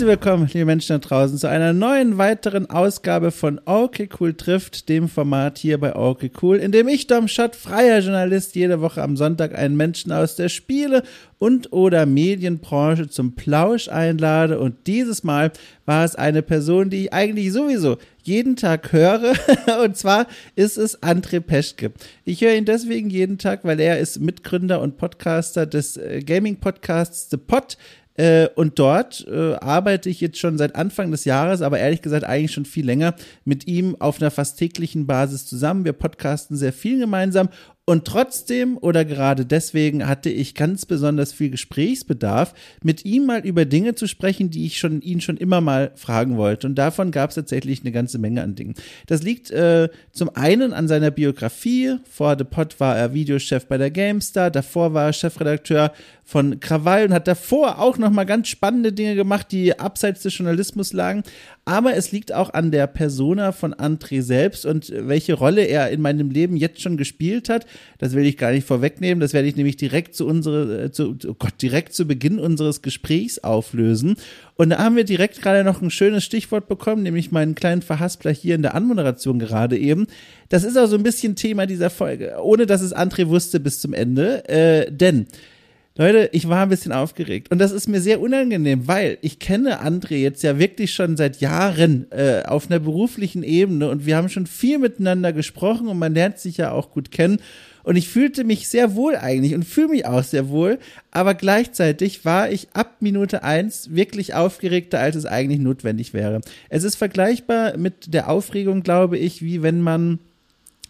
Herzlich willkommen, liebe Menschen da draußen, zu einer neuen weiteren Ausgabe von Okay Cool trifft, dem Format hier bei Okay Cool, in dem ich, Dom Schott, freier Journalist, jede Woche am Sonntag einen Menschen aus der Spiele- und oder Medienbranche zum Plausch einlade. Und dieses Mal war es eine Person, die ich eigentlich sowieso jeden Tag höre. und zwar ist es André Peschke. Ich höre ihn deswegen jeden Tag, weil er ist Mitgründer und Podcaster des äh, Gaming-Podcasts The Pod. Äh, und dort äh, arbeite ich jetzt schon seit Anfang des Jahres, aber ehrlich gesagt eigentlich schon viel länger mit ihm auf einer fast täglichen Basis zusammen. Wir podcasten sehr viel gemeinsam und trotzdem oder gerade deswegen hatte ich ganz besonders viel Gesprächsbedarf, mit ihm mal über Dinge zu sprechen, die ich schon ihn schon immer mal fragen wollte. Und davon gab es tatsächlich eine ganze Menge an Dingen. Das liegt äh, zum einen an seiner Biografie. Vor The Pod war er Videochef bei der GameStar, davor war er Chefredakteur von Krawall und hat davor auch noch mal ganz spannende Dinge gemacht, die abseits des Journalismus lagen. Aber es liegt auch an der Persona von André selbst und welche Rolle er in meinem Leben jetzt schon gespielt hat. Das will ich gar nicht vorwegnehmen. Das werde ich nämlich direkt zu unsere, äh, zu, oh Gott, direkt zu Beginn unseres Gesprächs auflösen. Und da haben wir direkt gerade noch ein schönes Stichwort bekommen, nämlich meinen kleinen Verhaspler hier in der Anmoderation gerade eben. Das ist auch so ein bisschen Thema dieser Folge, ohne dass es André wusste bis zum Ende. Äh, denn Leute, ich war ein bisschen aufgeregt. Und das ist mir sehr unangenehm, weil ich kenne André jetzt ja wirklich schon seit Jahren äh, auf einer beruflichen Ebene. Und wir haben schon viel miteinander gesprochen und man lernt sich ja auch gut kennen. Und ich fühlte mich sehr wohl eigentlich und fühle mich auch sehr wohl, aber gleichzeitig war ich ab Minute eins wirklich aufgeregter, als es eigentlich notwendig wäre. Es ist vergleichbar mit der Aufregung, glaube ich, wie wenn man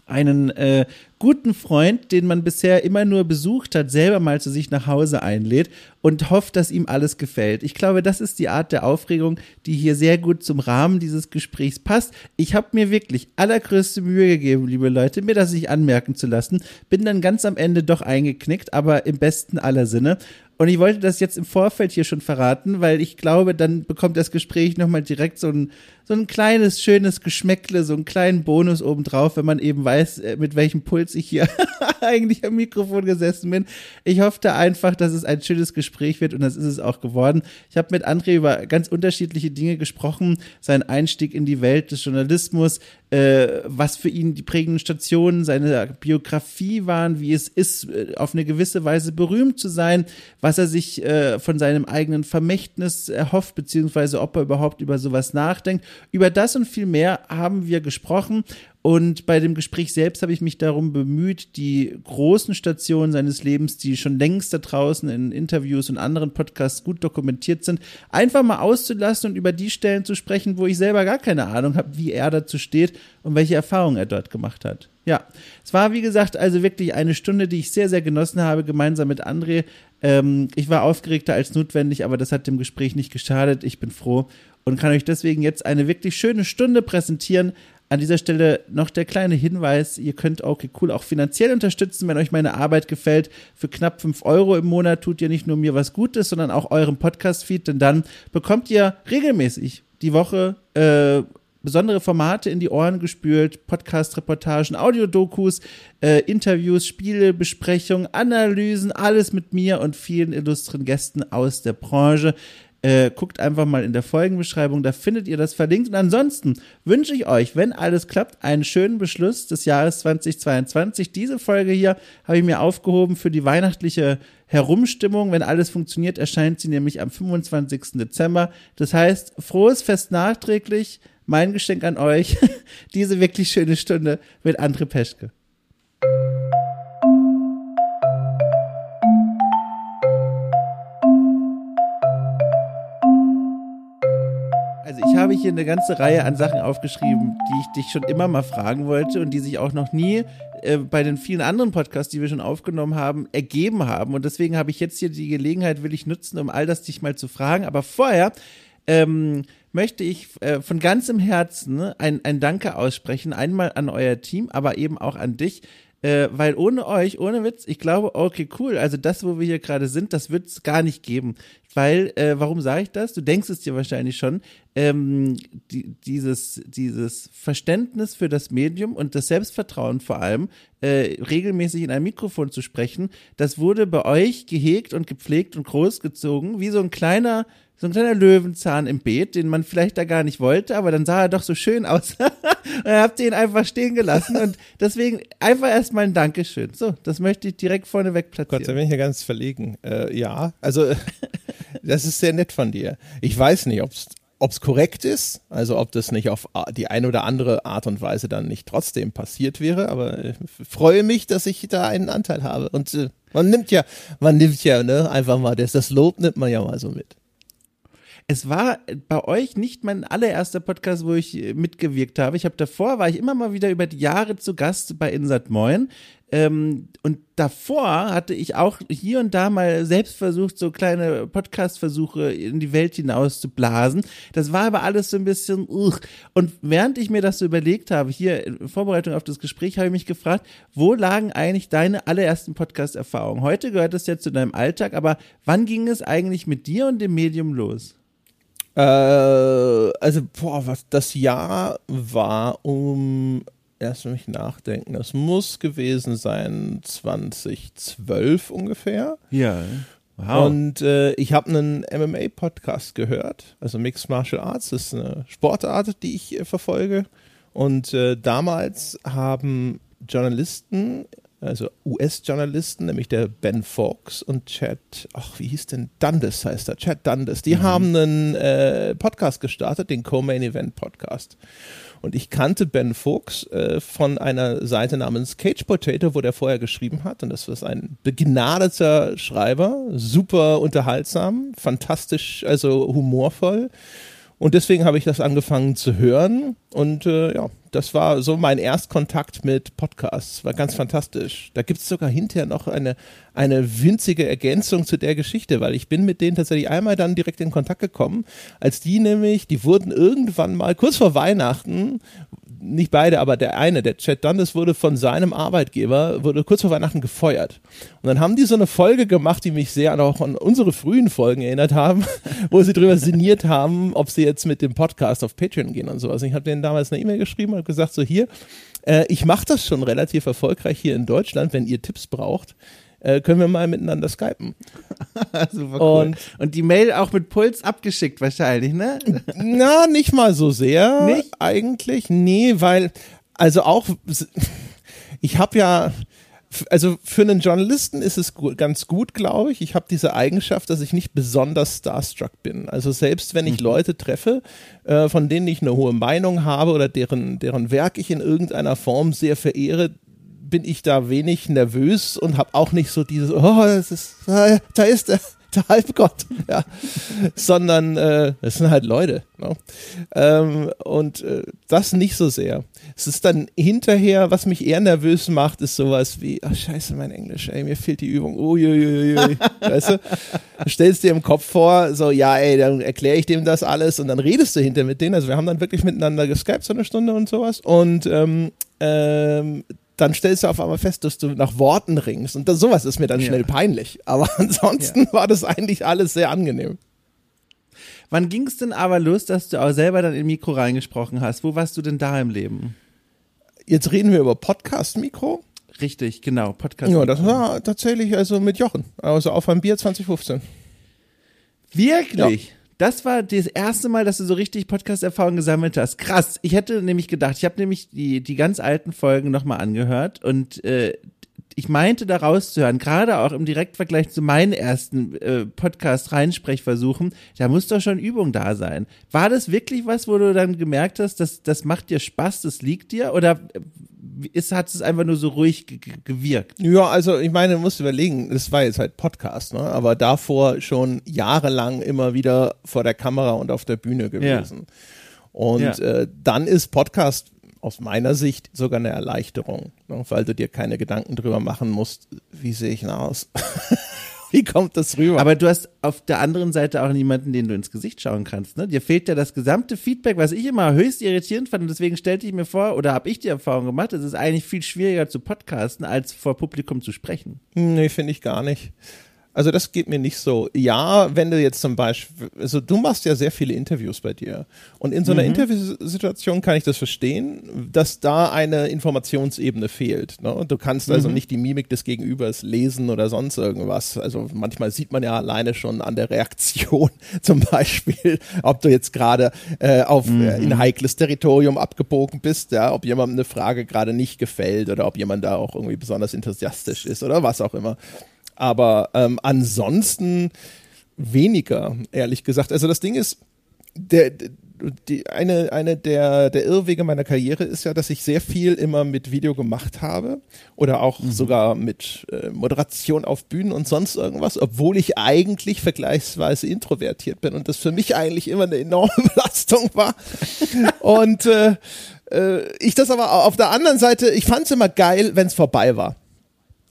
einen äh, guten Freund, den man bisher immer nur besucht hat, selber mal zu sich nach Hause einlädt und hofft, dass ihm alles gefällt. Ich glaube, das ist die Art der Aufregung, die hier sehr gut zum Rahmen dieses Gesprächs passt. Ich habe mir wirklich allergrößte Mühe gegeben, liebe Leute, mir das nicht anmerken zu lassen. Bin dann ganz am Ende doch eingeknickt, aber im besten aller Sinne. Und ich wollte das jetzt im Vorfeld hier schon verraten, weil ich glaube, dann bekommt das Gespräch nochmal direkt so ein, so ein kleines, schönes Geschmäckle, so einen kleinen Bonus obendrauf, wenn man eben weiß, äh, mit welchem Puls ich hier eigentlich am Mikrofon gesessen bin. Ich hoffte einfach, dass es ein schönes Gespräch wird und das ist es auch geworden. Ich habe mit André über ganz unterschiedliche Dinge gesprochen, sein Einstieg in die Welt des Journalismus, äh, was für ihn die prägenden Stationen seiner Biografie waren, wie es ist, äh, auf eine gewisse Weise berühmt zu sein, was er sich äh, von seinem eigenen Vermächtnis erhofft, beziehungsweise ob er überhaupt über sowas nachdenkt. Über das und viel mehr haben wir gesprochen und bei dem Gespräch selbst habe ich mich darum bemüht, die großen Stationen seines Lebens, die schon längst da draußen in Interviews und anderen Podcasts gut dokumentiert sind, einfach mal auszulassen und über die Stellen zu sprechen, wo ich selber gar keine Ahnung habe, wie er dazu steht und welche Erfahrungen er dort gemacht hat. Ja, es war wie gesagt also wirklich eine Stunde, die ich sehr, sehr genossen habe, gemeinsam mit André. Ähm, ich war aufgeregter als notwendig, aber das hat dem Gespräch nicht geschadet. Ich bin froh und kann euch deswegen jetzt eine wirklich schöne Stunde präsentieren an dieser Stelle noch der kleine Hinweis, ihr könnt okay cool auch finanziell unterstützen, wenn euch meine Arbeit gefällt. Für knapp fünf Euro im Monat tut ihr nicht nur mir was Gutes, sondern auch eurem Podcast-Feed, denn dann bekommt ihr regelmäßig die Woche äh, besondere Formate in die Ohren gespült, Podcast-Reportagen, Audiodokus, äh, Interviews, Spiele, Besprechungen, Analysen, alles mit mir und vielen illustren Gästen aus der Branche. Äh, guckt einfach mal in der Folgenbeschreibung, da findet ihr das verlinkt. Und ansonsten wünsche ich euch, wenn alles klappt, einen schönen Beschluss des Jahres 2022. Diese Folge hier habe ich mir aufgehoben für die weihnachtliche Herumstimmung. Wenn alles funktioniert, erscheint sie nämlich am 25. Dezember. Das heißt, frohes Fest nachträglich. Mein Geschenk an euch, diese wirklich schöne Stunde mit André Peschke. Habe hier eine ganze Reihe an Sachen aufgeschrieben, die ich dich schon immer mal fragen wollte und die sich auch noch nie äh, bei den vielen anderen Podcasts, die wir schon aufgenommen haben, ergeben haben. Und deswegen habe ich jetzt hier die Gelegenheit, will ich nutzen, um all das dich mal zu fragen. Aber vorher ähm, möchte ich äh, von ganzem Herzen ein, ein Danke aussprechen. Einmal an euer Team, aber eben auch an dich. Äh, weil ohne euch, ohne Witz, ich glaube, okay, cool, also das, wo wir hier gerade sind, das wird es gar nicht geben. Weil, äh, warum sage ich das? Du denkst es dir wahrscheinlich schon. ähm, die, dieses, dieses Verständnis für das Medium und das Selbstvertrauen vor allem, äh, regelmäßig in ein Mikrofon zu sprechen, das wurde bei euch gehegt und gepflegt und großgezogen, wie so ein kleiner so ein kleiner Löwenzahn im Beet, den man vielleicht da gar nicht wollte, aber dann sah er doch so schön aus. und dann habt ihr ihn einfach stehen gelassen und deswegen einfach erstmal ein Dankeschön. So, das möchte ich direkt vorneweg platzieren. Gott, da bin ich ja ganz verlegen. Äh, ja, also das ist sehr nett von dir. Ich weiß nicht, ob es ob es korrekt ist, also ob das nicht auf die eine oder andere Art und Weise dann nicht trotzdem passiert wäre, aber ich freue mich, dass ich da einen Anteil habe. Und äh, man nimmt ja, man nimmt ja, ne, einfach mal das, das Lob nimmt man ja mal so mit. Es war bei euch nicht mein allererster Podcast, wo ich mitgewirkt habe. Ich habe davor, war ich immer mal wieder über die Jahre zu Gast bei Insert Moin. Ähm, und davor hatte ich auch hier und da mal selbst versucht, so kleine Podcast-Versuche in die Welt hinaus zu blasen. Das war aber alles so ein bisschen, uh. und während ich mir das so überlegt habe, hier in Vorbereitung auf das Gespräch, habe ich mich gefragt, wo lagen eigentlich deine allerersten Podcast-Erfahrungen? Heute gehört es ja zu deinem Alltag, aber wann ging es eigentlich mit dir und dem Medium los? Äh, also, boah, was das Jahr war um erst mich nachdenken. Das muss gewesen sein 2012 ungefähr. Ja. Wow. Und äh, ich habe einen MMA-Podcast gehört, also Mixed Martial Arts, das ist eine Sportart, die ich äh, verfolge. Und äh, damals haben Journalisten, also US-Journalisten, nämlich der Ben Fox und Chad, ach, wie hieß denn Dundas heißt er, Chad Dundas, die mhm. haben einen äh, Podcast gestartet, den Co-Main Event Podcast. Und ich kannte Ben Fuchs äh, von einer Seite namens Cage Potato, wo der vorher geschrieben hat. Und das ist ein begnadeter Schreiber, super unterhaltsam, fantastisch, also humorvoll. Und deswegen habe ich das angefangen zu hören. Und äh, ja, das war so mein Erstkontakt mit Podcasts. War ganz fantastisch. Da gibt es sogar hinterher noch eine, eine winzige Ergänzung zu der Geschichte, weil ich bin mit denen tatsächlich einmal dann direkt in Kontakt gekommen, als die nämlich, die wurden irgendwann mal kurz vor Weihnachten, nicht beide, aber der eine, der Chad Dundas, wurde von seinem Arbeitgeber, wurde kurz vor Weihnachten gefeuert. Und dann haben die so eine Folge gemacht, die mich sehr auch an unsere frühen Folgen erinnert haben, wo sie drüber sinniert haben, ob sie jetzt mit dem Podcast auf Patreon gehen und sowas. Ich habe denen damals eine E-Mail geschrieben und gesagt, so hier, äh, ich mache das schon relativ erfolgreich hier in Deutschland, wenn ihr Tipps braucht äh, können wir mal miteinander skypen. Super cool. Und, und die Mail auch mit Puls abgeschickt wahrscheinlich, ne? Na, nicht mal so sehr. Nicht? Eigentlich, nee, weil, also auch, ich habe ja, also für einen Journalisten ist es gut, ganz gut, glaube ich. Ich habe diese Eigenschaft, dass ich nicht besonders starstruck bin. Also selbst wenn ich mhm. Leute treffe, äh, von denen ich eine hohe Meinung habe oder deren, deren Werk ich in irgendeiner Form sehr verehre, bin ich da wenig nervös und habe auch nicht so dieses, oh, das ist, da ist der, der Halbgott, ja, sondern äh, das sind halt Leute. Ne? Ähm, und äh, das nicht so sehr. Es ist dann hinterher, was mich eher nervös macht, ist sowas wie, ach scheiße, mein Englisch, ey, mir fehlt die Übung. Uiuiui. weißt du? du? Stellst dir im Kopf vor, so, ja, ey, dann erkläre ich dem das alles und dann redest du hinter mit denen. Also wir haben dann wirklich miteinander geskypt so eine Stunde und sowas. Und ähm, ähm, dann stellst du auf einmal fest, dass du nach Worten ringst. Und das, sowas ist mir dann schnell ja. peinlich. Aber ansonsten ja. war das eigentlich alles sehr angenehm. Wann ging es denn aber los, dass du auch selber dann in Mikro reingesprochen hast? Wo warst du denn da im Leben? Jetzt reden wir über Podcast-Mikro. Richtig, genau, Podcast. Ja, das war tatsächlich also mit Jochen, also auf einem Bier 2015. Wirklich? Ja. Das war das erste Mal, dass du so richtig Podcast-Erfahrung gesammelt hast. Krass. Ich hätte nämlich gedacht, ich habe nämlich die, die ganz alten Folgen nochmal angehört und äh, ich meinte da rauszuhören, gerade auch im Direktvergleich zu meinen ersten äh, Podcast-Reinsprechversuchen, da muss doch schon Übung da sein. War das wirklich was, wo du dann gemerkt hast, dass das macht dir Spaß, das liegt dir? Oder ist, hat es einfach nur so ruhig gewirkt? Ja, also ich meine, du musst überlegen, das war jetzt halt Podcast, ne? aber davor schon jahrelang immer wieder vor der Kamera und auf der Bühne gewesen. Ja. Und ja. äh, dann ist Podcast aus meiner Sicht sogar eine Erleichterung, ne? weil du dir keine Gedanken drüber machen musst, wie sehe ich denn aus? Wie kommt das rüber? Aber du hast auf der anderen Seite auch niemanden, den du ins Gesicht schauen kannst. Ne? Dir fehlt ja das gesamte Feedback, was ich immer höchst irritierend fand. Und deswegen stellte ich mir vor, oder habe ich die Erfahrung gemacht, es ist eigentlich viel schwieriger zu podcasten, als vor Publikum zu sprechen. Nee, finde ich gar nicht. Also das geht mir nicht so. Ja, wenn du jetzt zum Beispiel, also du machst ja sehr viele Interviews bei dir. Und in so einer mhm. Interviewsituation kann ich das verstehen, dass da eine Informationsebene fehlt. Ne? Du kannst also mhm. nicht die Mimik des Gegenübers lesen oder sonst irgendwas. Also manchmal sieht man ja alleine schon an der Reaktion zum Beispiel, ob du jetzt gerade äh, auf mhm. äh, in heikles Territorium abgebogen bist, ja, ob jemandem eine Frage gerade nicht gefällt oder ob jemand da auch irgendwie besonders enthusiastisch ist oder was auch immer. Aber ähm, ansonsten weniger, ehrlich gesagt. Also das Ding ist, der, die, eine, eine der, der Irrwege meiner Karriere ist ja, dass ich sehr viel immer mit Video gemacht habe oder auch mhm. sogar mit äh, Moderation auf Bühnen und sonst irgendwas, obwohl ich eigentlich vergleichsweise introvertiert bin und das für mich eigentlich immer eine enorme Belastung war. und äh, äh, ich das aber auf der anderen Seite, ich fand es immer geil, wenn es vorbei war.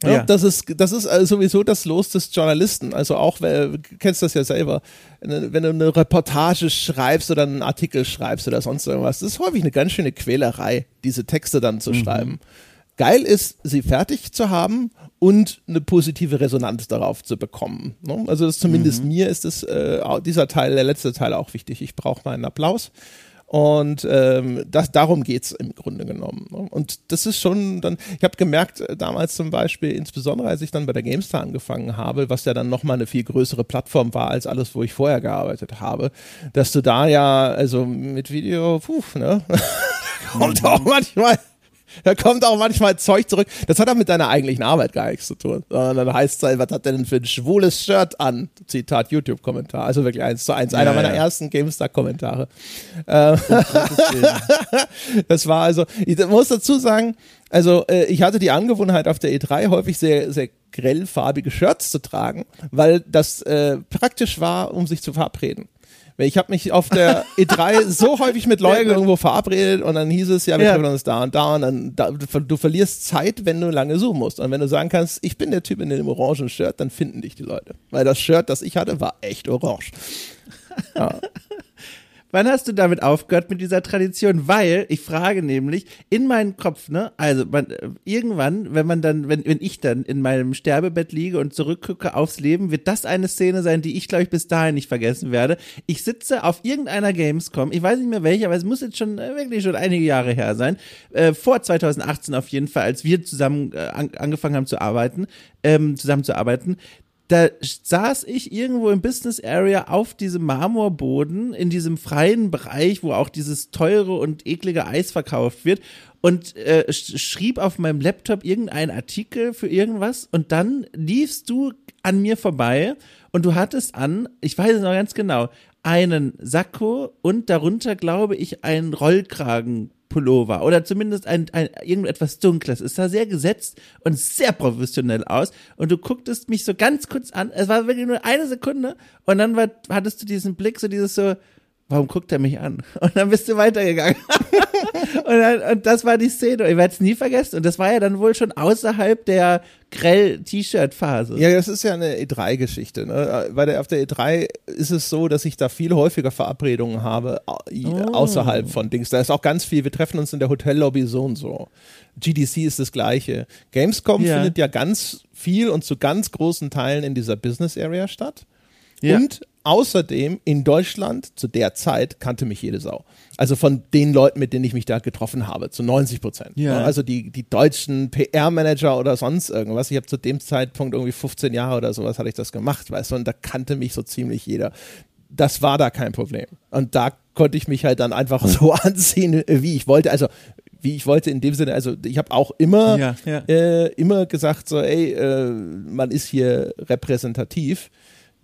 Ja, ja. Das ist, das ist also sowieso das Los des Journalisten. Also auch, du kennst das ja selber, wenn du eine Reportage schreibst oder einen Artikel schreibst oder sonst irgendwas, das ist häufig eine ganz schöne Quälerei, diese Texte dann zu mhm. schreiben. Geil ist, sie fertig zu haben und eine positive Resonanz darauf zu bekommen. Ne? Also das, zumindest mhm. mir ist es, äh, dieser Teil, der letzte Teil auch wichtig. Ich brauche meinen Applaus. Und ähm, das, darum geht's im Grunde genommen. Ne? Und das ist schon dann, ich habe gemerkt, äh, damals zum Beispiel, insbesondere als ich dann bei der GameStar angefangen habe, was ja dann nochmal eine viel größere Plattform war als alles, wo ich vorher gearbeitet habe, dass du da ja, also mit Video, puh, ne? kommt auch manchmal da kommt auch manchmal Zeug zurück. Das hat auch mit deiner eigentlichen Arbeit gar nichts zu tun. Sondern dann heißt es halt, was hat denn für ein schwules Shirt an? Zitat YouTube-Kommentar. Also wirklich eins zu eins. Einer ja, meiner ja. ersten GameStar-Kommentare. Ähm, das war also, ich muss dazu sagen, also äh, ich hatte die Angewohnheit auf der E3 häufig sehr, sehr grellfarbige Shirts zu tragen, weil das äh, praktisch war, um sich zu verabreden. Ich habe mich auf der E3 so häufig mit Leuten irgendwo verabredet und dann hieß es, ja, wir treffen uns da und da und dann da, du verlierst Zeit, wenn du lange suchen musst. Und wenn du sagen kannst, ich bin der Typ in dem orangen Shirt, dann finden dich die Leute. Weil das Shirt, das ich hatte, war echt orange. Ja. Wann hast du damit aufgehört mit dieser Tradition? Weil ich frage nämlich in meinen Kopf, ne? Also man, äh, irgendwann, wenn man dann, wenn, wenn ich dann in meinem Sterbebett liege und zurückgucke aufs Leben, wird das eine Szene sein, die ich glaube ich bis dahin nicht vergessen werde. Ich sitze auf irgendeiner Gamescom, ich weiß nicht mehr welche, aber es muss jetzt schon äh, wirklich schon einige Jahre her sein, äh, vor 2018 auf jeden Fall, als wir zusammen äh, an, angefangen haben zu arbeiten, ähm, zusammenzuarbeiten da saß ich irgendwo im Business Area auf diesem Marmorboden in diesem freien Bereich, wo auch dieses teure und eklige Eis verkauft wird und äh, schrieb auf meinem Laptop irgendeinen Artikel für irgendwas und dann liefst du an mir vorbei und du hattest an, ich weiß es noch ganz genau, einen Sakko und darunter glaube ich einen Rollkragen Pullover oder zumindest ein, ein irgendetwas Dunkles. Es sah sehr gesetzt und sehr professionell aus. Und du gucktest mich so ganz kurz an. Es war wirklich nur eine Sekunde. Und dann war, hattest du diesen Blick, so dieses so, warum guckt er mich an? Und dann bist du weitergegangen. und, dann, und das war die Szene. Ich werde es nie vergessen. Und das war ja dann wohl schon außerhalb der grell-T-Shirt-Phase. Ja, das ist ja eine E3-Geschichte. Ne? Der, auf der E3 ist es so, dass ich da viel häufiger Verabredungen habe oh. außerhalb von Dings. Da ist auch ganz viel. Wir treffen uns in der Hotellobby so und so. GDC ist das gleiche. Gamescom ja. findet ja ganz viel und zu ganz großen Teilen in dieser Business Area statt. Ja. Und außerdem in Deutschland zu der Zeit kannte mich jede Sau. Also von den Leuten, mit denen ich mich da getroffen habe, zu 90 Prozent. Ja. Also die, die deutschen PR-Manager oder sonst irgendwas. Ich habe zu dem Zeitpunkt irgendwie 15 Jahre oder sowas hatte ich das gemacht, weißt du, und da kannte mich so ziemlich jeder. Das war da kein Problem. Und da konnte ich mich halt dann einfach so anziehen, wie ich wollte. Also wie ich wollte in dem Sinne, also ich habe auch immer, ja, ja. Äh, immer gesagt, so, ey, äh, man ist hier repräsentativ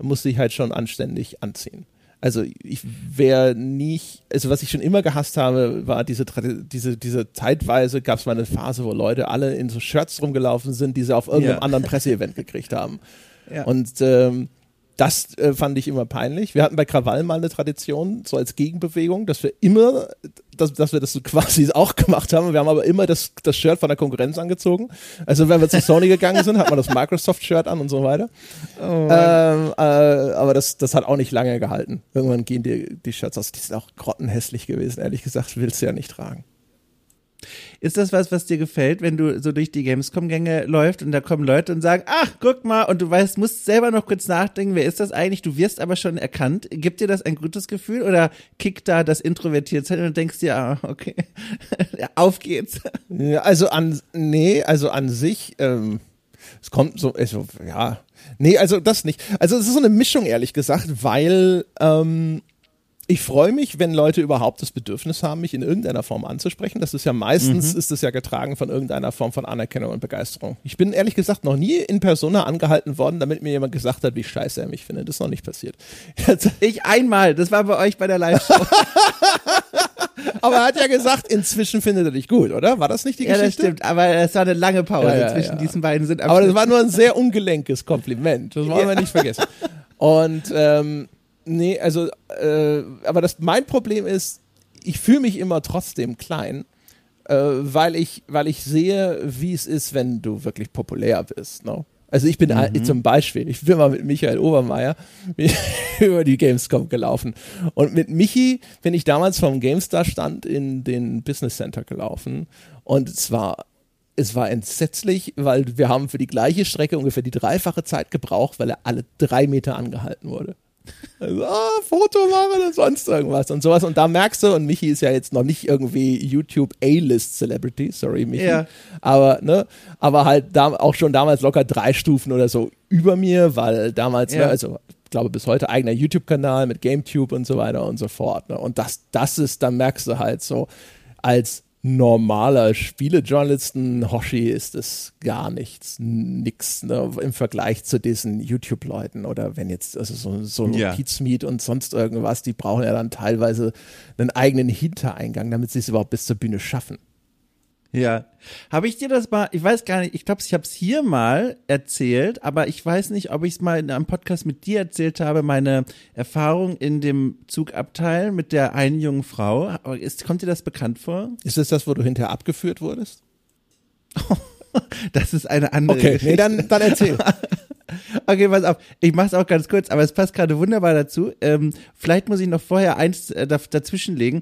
musste ich halt schon anständig anziehen. Also ich wäre nicht, also was ich schon immer gehasst habe, war diese, diese, diese zeitweise gab es mal eine Phase, wo Leute alle in so Shirts rumgelaufen sind, die sie auf irgendeinem ja. anderen Presseevent gekriegt haben. Ja. Und ähm, das äh, fand ich immer peinlich. Wir hatten bei Krawall mal eine Tradition, so als Gegenbewegung, dass wir immer, dass, dass wir das so quasi auch gemacht haben. Wir haben aber immer das, das Shirt von der Konkurrenz angezogen. Also wenn wir zu Sony gegangen sind, hat man das Microsoft-Shirt an und so weiter. Oh ähm, äh, aber das, das hat auch nicht lange gehalten. Irgendwann gehen die, die Shirts aus. Die sind auch grottenhässlich gewesen, ehrlich gesagt, willst du ja nicht tragen. Ist das was, was dir gefällt, wenn du so durch die Gamescom-Gänge läufst und da kommen Leute und sagen, ach, guck mal, und du weißt, musst selber noch kurz nachdenken, wer ist das eigentlich? Du wirst aber schon erkannt. Gibt dir das ein gutes Gefühl oder kickt da das introvertiert sein und denkst dir, ah, okay, auf geht's? Also an, nee, also an sich, ähm, es kommt so, also, ja, nee, also das nicht. Also es ist so eine Mischung, ehrlich gesagt, weil, ähm, ich freue mich, wenn Leute überhaupt das Bedürfnis haben, mich in irgendeiner Form anzusprechen. Das ist ja meistens, mhm. ist es ja getragen von irgendeiner Form von Anerkennung und Begeisterung. Ich bin ehrlich gesagt noch nie in Persona angehalten worden, damit mir jemand gesagt hat, wie scheiße er mich findet. Das ist noch nicht passiert. Ich einmal, das war bei euch bei der Live-Show. aber er hat ja gesagt, inzwischen findet er dich gut, oder? War das nicht die Geschichte? Ja, das stimmt, aber es war eine lange Pause ja, ja, zwischen diesen beiden sind. Aber das war nur ein sehr ungelenkes Kompliment. Das wollen wir nicht vergessen. Und ähm, Nee, also, äh, aber das, mein Problem ist, ich fühle mich immer trotzdem klein, äh, weil, ich, weil ich sehe, wie es ist, wenn du wirklich populär bist. No? Also ich bin mhm. zum Beispiel, ich bin mal mit Michael Obermeier über die Gamescom gelaufen. Und mit Michi bin ich damals vom GameStar Stand in den Business Center gelaufen. Und es war, es war entsetzlich, weil wir haben für die gleiche Strecke ungefähr die dreifache Zeit gebraucht, weil er alle drei Meter angehalten wurde. Also, ah, Foto machen und sonst irgendwas und sowas. Und da merkst du, und Michi ist ja jetzt noch nicht irgendwie YouTube A-List Celebrity, sorry Michi, ja. aber ne, aber halt da auch schon damals locker drei Stufen oder so über mir, weil damals, ne, ja. ne, also ich glaube bis heute eigener YouTube-Kanal mit GameTube und so weiter und so fort. Ne? Und das, das ist, dann merkst du halt so, als normaler Spielejournalisten Hoshi ist es gar nichts, nix ne, im Vergleich zu diesen YouTube-Leuten oder wenn jetzt also so, so ja. Pizmeet und sonst irgendwas, die brauchen ja dann teilweise einen eigenen Hintereingang, damit sie es überhaupt bis zur Bühne schaffen. Ja. Habe ich dir das mal, ich weiß gar nicht, ich glaube, ich habe es hier mal erzählt, aber ich weiß nicht, ob ich es mal in einem Podcast mit dir erzählt habe, meine Erfahrung in dem Zugabteil mit der einen jungen Frau. Ist, kommt dir das bekannt vor? Ist es das, wo du hinterher abgeführt wurdest? das ist eine andere Okay, Geschichte. nee, dann, dann erzähl. Okay, pass auf. Ich mach's auch ganz kurz, aber es passt gerade wunderbar dazu. Ähm, vielleicht muss ich noch vorher eins äh, dazwischenlegen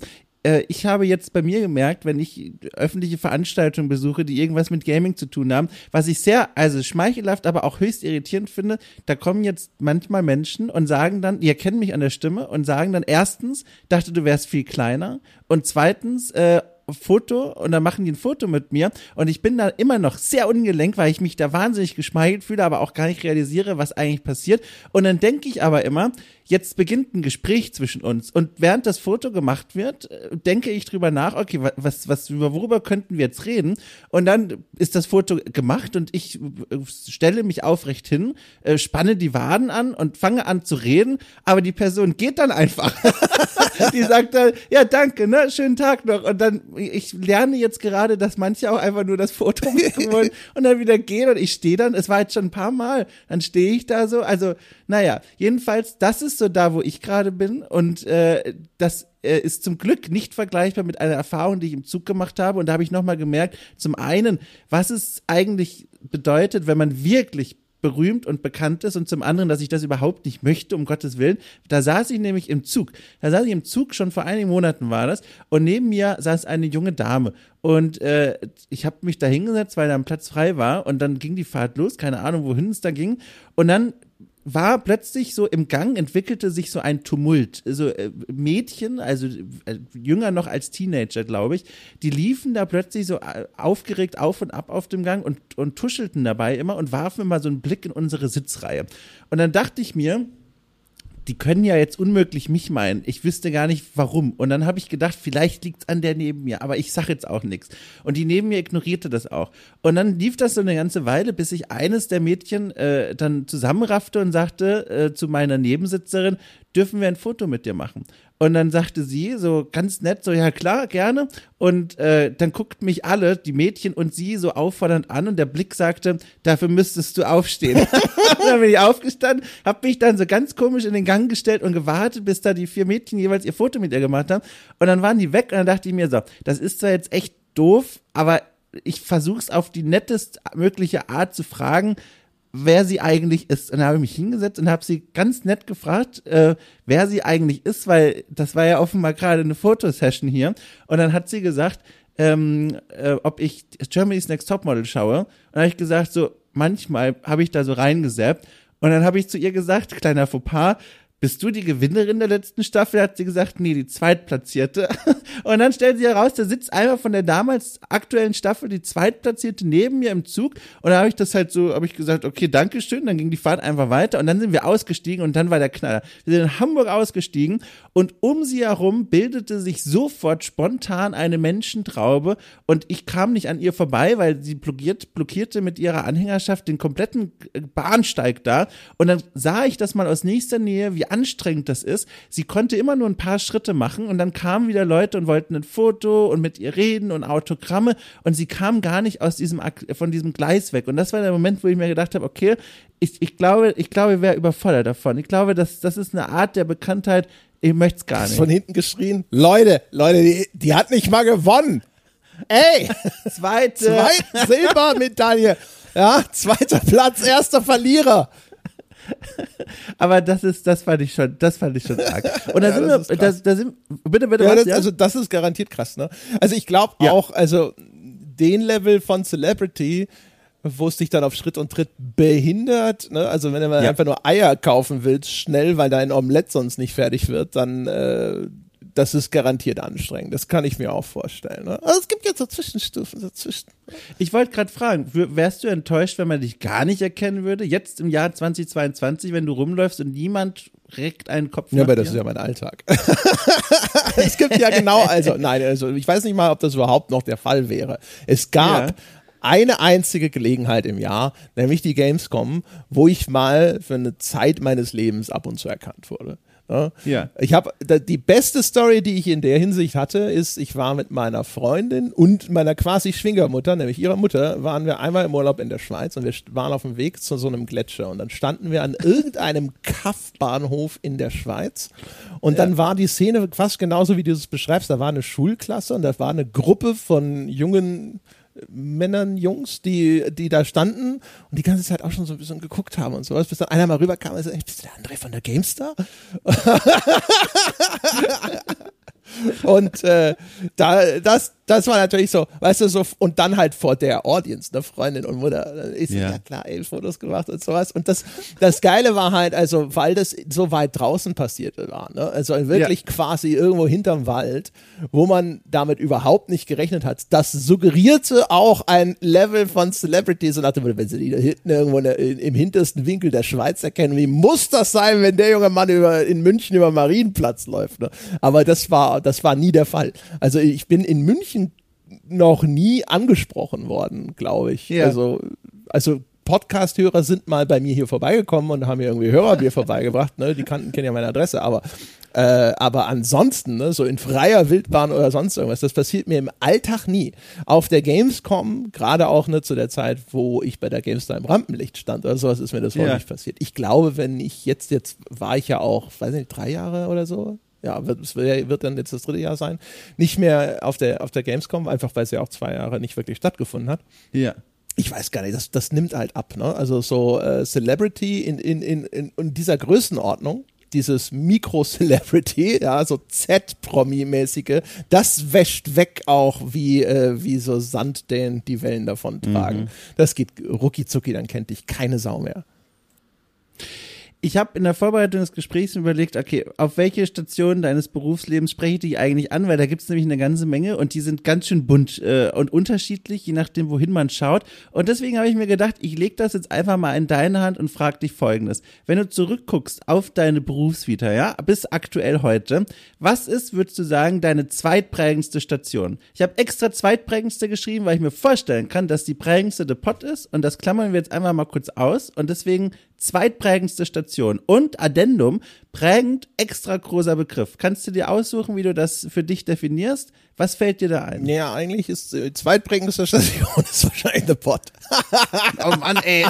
ich habe jetzt bei mir gemerkt, wenn ich öffentliche Veranstaltungen besuche, die irgendwas mit Gaming zu tun haben, was ich sehr, also schmeichelhaft, aber auch höchst irritierend finde, da kommen jetzt manchmal Menschen und sagen dann, die erkennen mich an der Stimme und sagen dann erstens, dachte du wärst viel kleiner und zweitens, äh, Foto und dann machen die ein Foto mit mir und ich bin da immer noch sehr ungelenkt, weil ich mich da wahnsinnig geschmeichelt fühle, aber auch gar nicht realisiere, was eigentlich passiert. Und dann denke ich aber immer, jetzt beginnt ein Gespräch zwischen uns. Und während das Foto gemacht wird, äh, denke ich drüber nach, okay, was, was, worüber könnten wir jetzt reden? Und dann ist das Foto gemacht und ich äh, stelle mich aufrecht hin, äh, spanne die Waden an und fange an zu reden, aber die Person geht dann einfach. die sagt dann, ja, danke, ne, schönen Tag noch. Und dann, ich lerne jetzt gerade, dass manche auch einfach nur das Foto machen wollen und dann wieder gehen und ich stehe dann, es war jetzt schon ein paar Mal, dann stehe ich da so, also, naja, jedenfalls, das ist so da, wo ich gerade bin. Und äh, das äh, ist zum Glück nicht vergleichbar mit einer Erfahrung, die ich im Zug gemacht habe. Und da habe ich nochmal gemerkt, zum einen, was es eigentlich bedeutet, wenn man wirklich berühmt und bekannt ist und zum anderen, dass ich das überhaupt nicht möchte, um Gottes Willen. Da saß ich nämlich im Zug. Da saß ich im Zug, schon vor einigen Monaten war das, und neben mir saß eine junge Dame. Und äh, ich habe mich da hingesetzt, weil da ein Platz frei war und dann ging die Fahrt los, keine Ahnung, wohin es da ging. Und dann war plötzlich so im Gang entwickelte sich so ein Tumult. So äh, Mädchen, also äh, jünger noch als Teenager, glaube ich, die liefen da plötzlich so äh, aufgeregt auf und ab auf dem Gang und, und tuschelten dabei immer und warfen immer so einen Blick in unsere Sitzreihe. Und dann dachte ich mir, die können ja jetzt unmöglich mich meinen. Ich wüsste gar nicht warum. Und dann habe ich gedacht, vielleicht liegt's an der neben mir, aber ich sag jetzt auch nichts. Und die neben mir ignorierte das auch. Und dann lief das so eine ganze Weile, bis ich eines der Mädchen äh, dann zusammenraffte und sagte äh, zu meiner Nebensitzerin, dürfen wir ein Foto mit dir machen? Und dann sagte sie so ganz nett, so ja klar, gerne. Und äh, dann guckten mich alle, die Mädchen und sie, so auffordernd an und der Blick sagte, dafür müsstest du aufstehen. dann bin ich aufgestanden, habe mich dann so ganz komisch in den Gang gestellt und gewartet, bis da die vier Mädchen jeweils ihr Foto mit ihr gemacht haben. Und dann waren die weg und dann dachte ich mir so, das ist zwar jetzt echt doof, aber ich versuche es auf die nettest mögliche Art zu fragen, wer sie eigentlich ist. Und dann habe ich mich hingesetzt und habe sie ganz nett gefragt, äh, wer sie eigentlich ist, weil das war ja offenbar gerade eine Fotosession hier. Und dann hat sie gesagt, ähm, äh, ob ich Germany's Next Topmodel schaue. Und da habe ich gesagt, so manchmal habe ich da so reingesappt und dann habe ich zu ihr gesagt, kleiner Fauxpas, bist du die Gewinnerin der letzten Staffel? Hat sie gesagt, nee, die Zweitplatzierte. Und dann stellt sie heraus, da sitzt einmal von der damals aktuellen Staffel die Zweitplatzierte neben mir im Zug. Und da habe ich das halt so, habe ich gesagt, okay, Dankeschön. Dann ging die Fahrt einfach weiter und dann sind wir ausgestiegen und dann war der Knaller. Wir sind in Hamburg ausgestiegen und um sie herum bildete sich sofort spontan eine Menschentraube und ich kam nicht an ihr vorbei, weil sie blockiert, blockierte mit ihrer Anhängerschaft den kompletten Bahnsteig da. Und dann sah ich das mal aus nächster Nähe, wie anstrengend das ist. Sie konnte immer nur ein paar Schritte machen und dann kamen wieder Leute und wollten ein Foto und mit ihr reden und Autogramme und sie kam gar nicht aus diesem, von diesem Gleis weg. Und das war der Moment, wo ich mir gedacht habe, okay, ich, ich glaube, ich glaube, ich wäre überfordert davon. Ich glaube, das, das ist eine Art der Bekanntheit, ich möchte es gar nicht. Von hinten geschrien, Leute, Leute, die, die hat nicht mal gewonnen. Ey! Zweite. Zweite Silbermedaille. Ja, zweiter Platz, erster Verlierer. Aber das ist, das fand ich schon, das fand ich schon arg. Und da ja, sind wir, da, da sind, bitte, bitte, ja, was, das, ja? Also das ist garantiert krass, ne? Also ich glaube auch, also den Level von Celebrity, wo es dich dann auf Schritt und Tritt behindert, ne? Also wenn du mal einfach nur Eier kaufen willst, schnell, weil dein Omelett sonst nicht fertig wird, dann äh, das ist garantiert anstrengend. Das kann ich mir auch vorstellen. Ne? Also es gibt jetzt so Zwischenstufen dazwischen. Ich wollte gerade fragen, wärst du enttäuscht, wenn man dich gar nicht erkennen würde? Jetzt im Jahr 2022, wenn du rumläufst und niemand regt einen Kopf Ja, aber das ist ja mein Alltag. es gibt ja genau, also nein, also ich weiß nicht mal, ob das überhaupt noch der Fall wäre. Es gab ja eine einzige Gelegenheit im Jahr, nämlich die Gamescom, wo ich mal für eine Zeit meines Lebens ab und zu erkannt wurde. Ja. Ich habe die beste Story, die ich in der Hinsicht hatte, ist, ich war mit meiner Freundin und meiner quasi Schwingermutter, nämlich ihrer Mutter, waren wir einmal im Urlaub in der Schweiz und wir waren auf dem Weg zu so einem Gletscher und dann standen wir an irgendeinem Kaffbahnhof in der Schweiz und ja. dann war die Szene fast genauso wie du es beschreibst. Da war eine Schulklasse und da war eine Gruppe von jungen Männern, Jungs, die, die da standen und die ganze Zeit auch schon so ein bisschen geguckt haben und sowas, bis dann einer mal rüberkam und so, bist du der André von der GameStar? und äh, da, das, das war natürlich so, weißt du, so, und dann halt vor der Audience, eine Freundin und Mutter, ist ja. ja klar, ey, Fotos gemacht und sowas. Und das, das Geile war halt, also, weil das so weit draußen passiert war, ne? Also wirklich ja. quasi irgendwo hinterm Wald, wo man damit überhaupt nicht gerechnet hat. Das suggerierte auch ein Level von Celebrity, so nach wenn sie die da hinten irgendwo der, im hintersten Winkel der Schweiz erkennen, wie muss das sein, wenn der junge Mann über, in München über Marienplatz läuft, ne? Aber das war, das war nie der Fall. Also ich bin in München noch nie angesprochen worden, glaube ich. Ja. Also, also Podcast-Hörer sind mal bei mir hier vorbeigekommen und haben mir irgendwie Hörerbier vorbeigebracht. Ne? Die kannten, kennen ja meine Adresse, aber, äh, aber ansonsten, ne, so in freier Wildbahn oder sonst irgendwas, das passiert mir im Alltag nie. Auf der Gamescom, gerade auch ne, zu der Zeit, wo ich bei der Gamestar im Rampenlicht stand oder sowas, ist mir das ja. nicht passiert. Ich glaube, wenn ich jetzt, jetzt war ich ja auch, weiß nicht, drei Jahre oder so, ja, wird, es wird dann jetzt das dritte Jahr sein, nicht mehr auf der, auf der Gamescom, einfach weil es ja auch zwei Jahre nicht wirklich stattgefunden hat. Ja. Ich weiß gar nicht, das, das nimmt halt ab, ne? Also so äh, Celebrity in, in, in, in dieser Größenordnung, dieses Mikro-Celebrity, ja, so Z-Promi-mäßige, das wäscht weg auch, wie, äh, wie so Sand, den die Wellen davon tragen. Mhm. Das geht rucki zucki, dann kennt dich keine Sau mehr ich habe in der Vorbereitung des Gesprächs überlegt, okay, auf welche Station deines Berufslebens spreche ich dich eigentlich an, weil da gibt es nämlich eine ganze Menge und die sind ganz schön bunt äh, und unterschiedlich, je nachdem, wohin man schaut. Und deswegen habe ich mir gedacht, ich lege das jetzt einfach mal in deine Hand und frage dich folgendes. Wenn du zurückguckst auf deine Berufsvita, ja, bis aktuell heute, was ist, würdest du sagen, deine zweitprägendste Station? Ich habe extra zweitprägendste geschrieben, weil ich mir vorstellen kann, dass die prägendste der Pot ist und das klammern wir jetzt einfach mal kurz aus und deswegen zweitprägendste Station. Und Addendum, prägend, extra großer Begriff. Kannst du dir aussuchen, wie du das für dich definierst? Was fällt dir da ein? Ja, eigentlich ist die äh, zweitprägendste Station ist wahrscheinlich The Pot. oh Mann, ey.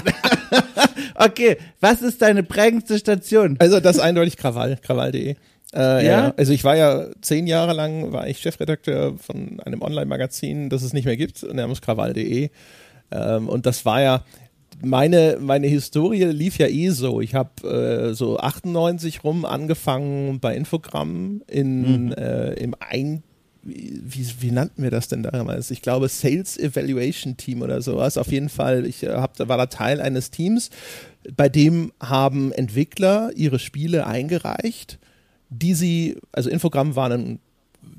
okay, was ist deine prägendste Station? Also das ist eindeutig Krawall, krawall.de. Äh, ja? ja? also ich war ja zehn Jahre lang, war ich Chefredakteur von einem Online-Magazin, das es nicht mehr gibt, namens krawall.de. Ähm, und das war ja, meine, meine Historie lief ja eh so. Ich habe äh, so 98 rum angefangen bei Infogramm in, mhm. äh, im wie, wie, wie, nannten wir das denn damals? Ich glaube Sales Evaluation Team oder sowas. Auf jeden Fall, ich äh, hab, war da Teil eines Teams, bei dem haben Entwickler ihre Spiele eingereicht, die sie, also Infogramm war ein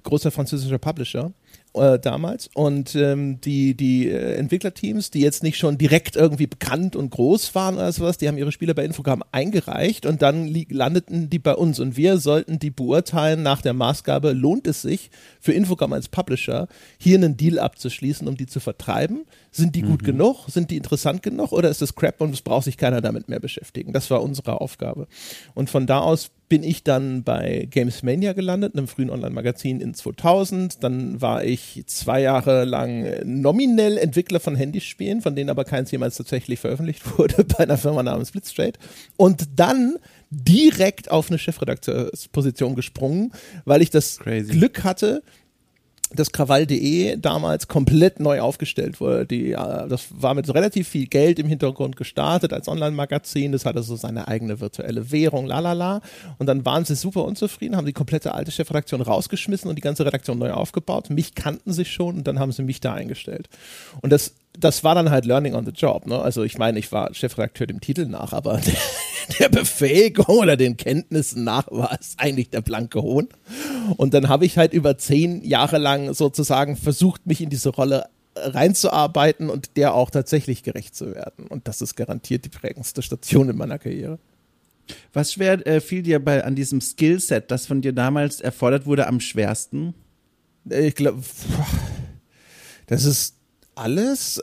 großer französischer Publisher äh, damals. Und ähm, die, die äh, Entwicklerteams, die jetzt nicht schon direkt irgendwie bekannt und groß waren oder sowas, die haben ihre Spiele bei Infogramm eingereicht und dann landeten die bei uns. Und wir sollten die beurteilen nach der Maßgabe, lohnt es sich für Infogramm als Publisher, hier einen Deal abzuschließen, um die zu vertreiben? Sind die mhm. gut genug? Sind die interessant genug? Oder ist das Crap und es braucht sich keiner damit mehr beschäftigen? Das war unsere Aufgabe. Und von da aus bin ich dann bei Games Mania gelandet, einem frühen Online-Magazin in 2000. Dann war ich zwei Jahre lang nominell Entwickler von Handyspielen, von denen aber keins jemals tatsächlich veröffentlicht wurde, bei einer Firma namens Blitzstraight. Und dann direkt auf eine Chefredakteursposition gesprungen, weil ich das Crazy. Glück hatte, dass Krawall.de damals komplett neu aufgestellt wurde. Die, äh, das war mit relativ viel Geld im Hintergrund gestartet als Online-Magazin. Das hatte so seine eigene virtuelle Währung, lalala. Und dann waren sie super unzufrieden, haben die komplette alte Chefredaktion rausgeschmissen und die ganze Redaktion neu aufgebaut. Mich kannten sie schon und dann haben sie mich da eingestellt. Und das das war dann halt Learning on the Job. Ne? Also ich meine, ich war Chefredakteur dem Titel nach, aber der, der Befähigung oder den Kenntnissen nach war es eigentlich der blanke Hohn. Und dann habe ich halt über zehn Jahre lang sozusagen versucht, mich in diese Rolle reinzuarbeiten und der auch tatsächlich gerecht zu werden. Und das ist garantiert die prägendste Station in meiner Karriere. Was schwer äh, fiel dir bei an diesem Skillset, das von dir damals erfordert wurde, am schwersten? Ich glaube, das ist alles.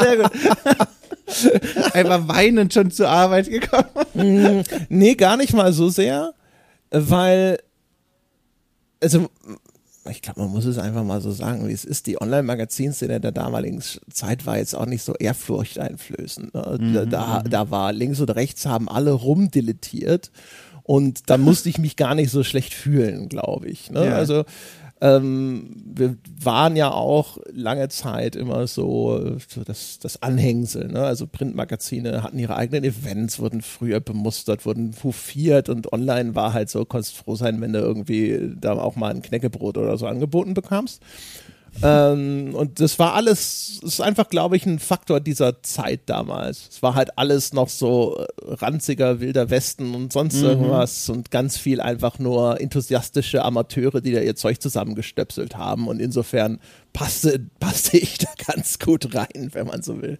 Sehr gut. Einfach weinend schon zur Arbeit gekommen. Mm, nee, gar nicht mal so sehr, weil, also, ich glaube, man muss es einfach mal so sagen, wie es ist. Die Online-Magazinszene der damaligen Zeit war jetzt auch nicht so ehrfurchteinflößend. Ne? Mhm. Da, da war links und rechts haben alle rumdilettiert und da musste ich mich gar nicht so schlecht fühlen, glaube ich. Ne? Ja. Also ähm, wir waren ja auch lange Zeit immer so, so das, das Anhängsel. Ne? Also Printmagazine hatten ihre eigenen Events, wurden früher bemustert, wurden hofiert und online war halt so, konntest froh sein, wenn du irgendwie da auch mal ein Knäckebrot oder so angeboten bekamst. Ähm, und das war alles, ist einfach, glaube ich, ein Faktor dieser Zeit damals. Es war halt alles noch so äh, ranziger, wilder Westen und sonst mhm. irgendwas und ganz viel einfach nur enthusiastische Amateure, die da ihr Zeug zusammengestöpselt haben. Und insofern passte, passte ich da ganz gut rein, wenn man so will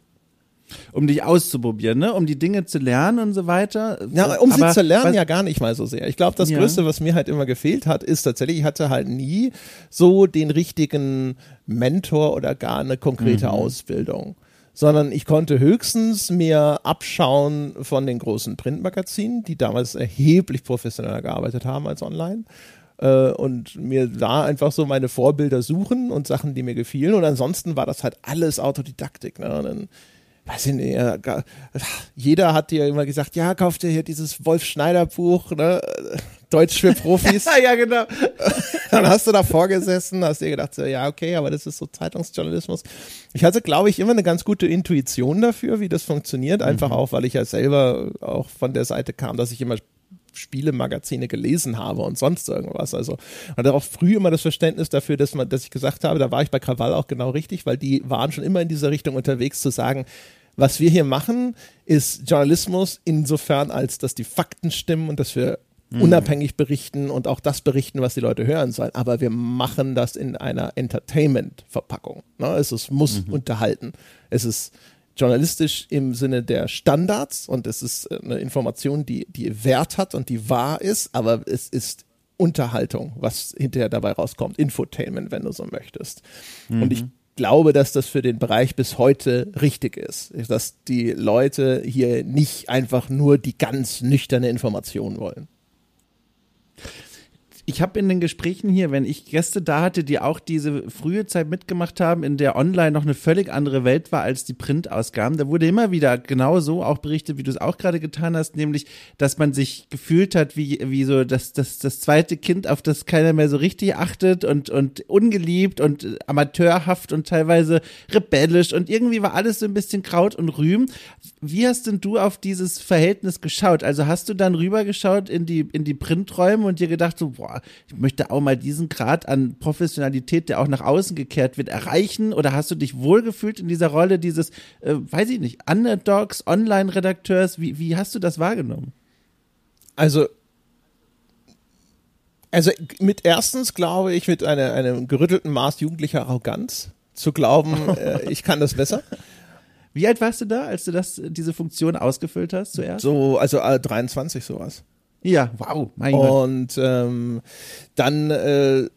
um dich auszuprobieren, ne? um die Dinge zu lernen und so weiter. Ja, um Aber, sie zu lernen ja gar nicht mal so sehr. Ich glaube, das ja. Größte, was mir halt immer gefehlt hat, ist tatsächlich, ich hatte halt nie so den richtigen Mentor oder gar eine konkrete mhm. Ausbildung. Sondern ich konnte höchstens mir abschauen von den großen Printmagazinen, die damals erheblich professioneller gearbeitet haben als online äh, und mir da einfach so meine Vorbilder suchen und Sachen, die mir gefielen. Und ansonsten war das halt alles Autodidaktik. Ne? Weiß ich nicht, jeder hat dir immer gesagt, ja, kauf dir hier dieses Wolf Schneider Buch, ne? Deutsch für Profis. ja, ja, genau. Dann hast du da vorgesessen, hast dir gedacht, so, ja, okay, aber das ist so Zeitungsjournalismus. Ich hatte, glaube ich, immer eine ganz gute Intuition dafür, wie das funktioniert. Einfach mhm. auch, weil ich ja selber auch von der Seite kam, dass ich immer Spielemagazine gelesen habe und sonst irgendwas. Also hatte auch früh immer das Verständnis dafür, dass man, dass ich gesagt habe, da war ich bei Krawall auch genau richtig, weil die waren schon immer in dieser Richtung unterwegs zu sagen, was wir hier machen, ist Journalismus insofern, als dass die Fakten stimmen und dass wir mhm. unabhängig berichten und auch das berichten, was die Leute hören sollen. Aber wir machen das in einer Entertainment-Verpackung. Ne? Es ist, muss mhm. unterhalten. Es ist journalistisch im Sinne der Standards und es ist eine Information, die, die Wert hat und die wahr ist, aber es ist Unterhaltung, was hinterher dabei rauskommt. Infotainment, wenn du so möchtest. Mhm. Und ich glaube, dass das für den Bereich bis heute richtig ist, dass die Leute hier nicht einfach nur die ganz nüchterne Information wollen ich habe in den Gesprächen hier, wenn ich Gäste da hatte, die auch diese frühe Zeit mitgemacht haben, in der online noch eine völlig andere Welt war als die Printausgaben, da wurde immer wieder genau so auch berichtet, wie du es auch gerade getan hast, nämlich, dass man sich gefühlt hat, wie, wie so das, das, das zweite Kind, auf das keiner mehr so richtig achtet und, und ungeliebt und amateurhaft und teilweise rebellisch und irgendwie war alles so ein bisschen Kraut und Rühm. Wie hast denn du auf dieses Verhältnis geschaut? Also hast du dann rübergeschaut in die, in die Printräume und dir gedacht so, boah, ich möchte auch mal diesen Grad an Professionalität, der auch nach außen gekehrt wird, erreichen? Oder hast du dich wohlgefühlt in dieser Rolle dieses, äh, weiß ich nicht, Underdogs, Online-Redakteurs? Wie, wie hast du das wahrgenommen? Also also mit erstens glaube ich mit einer, einem gerüttelten Maß jugendlicher Arroganz zu glauben, äh, ich kann das besser. Wie alt warst du da, als du das, diese Funktion ausgefüllt hast zuerst? So, also äh, 23 sowas. Ja, wow, mein Gott. Und ähm, dann äh,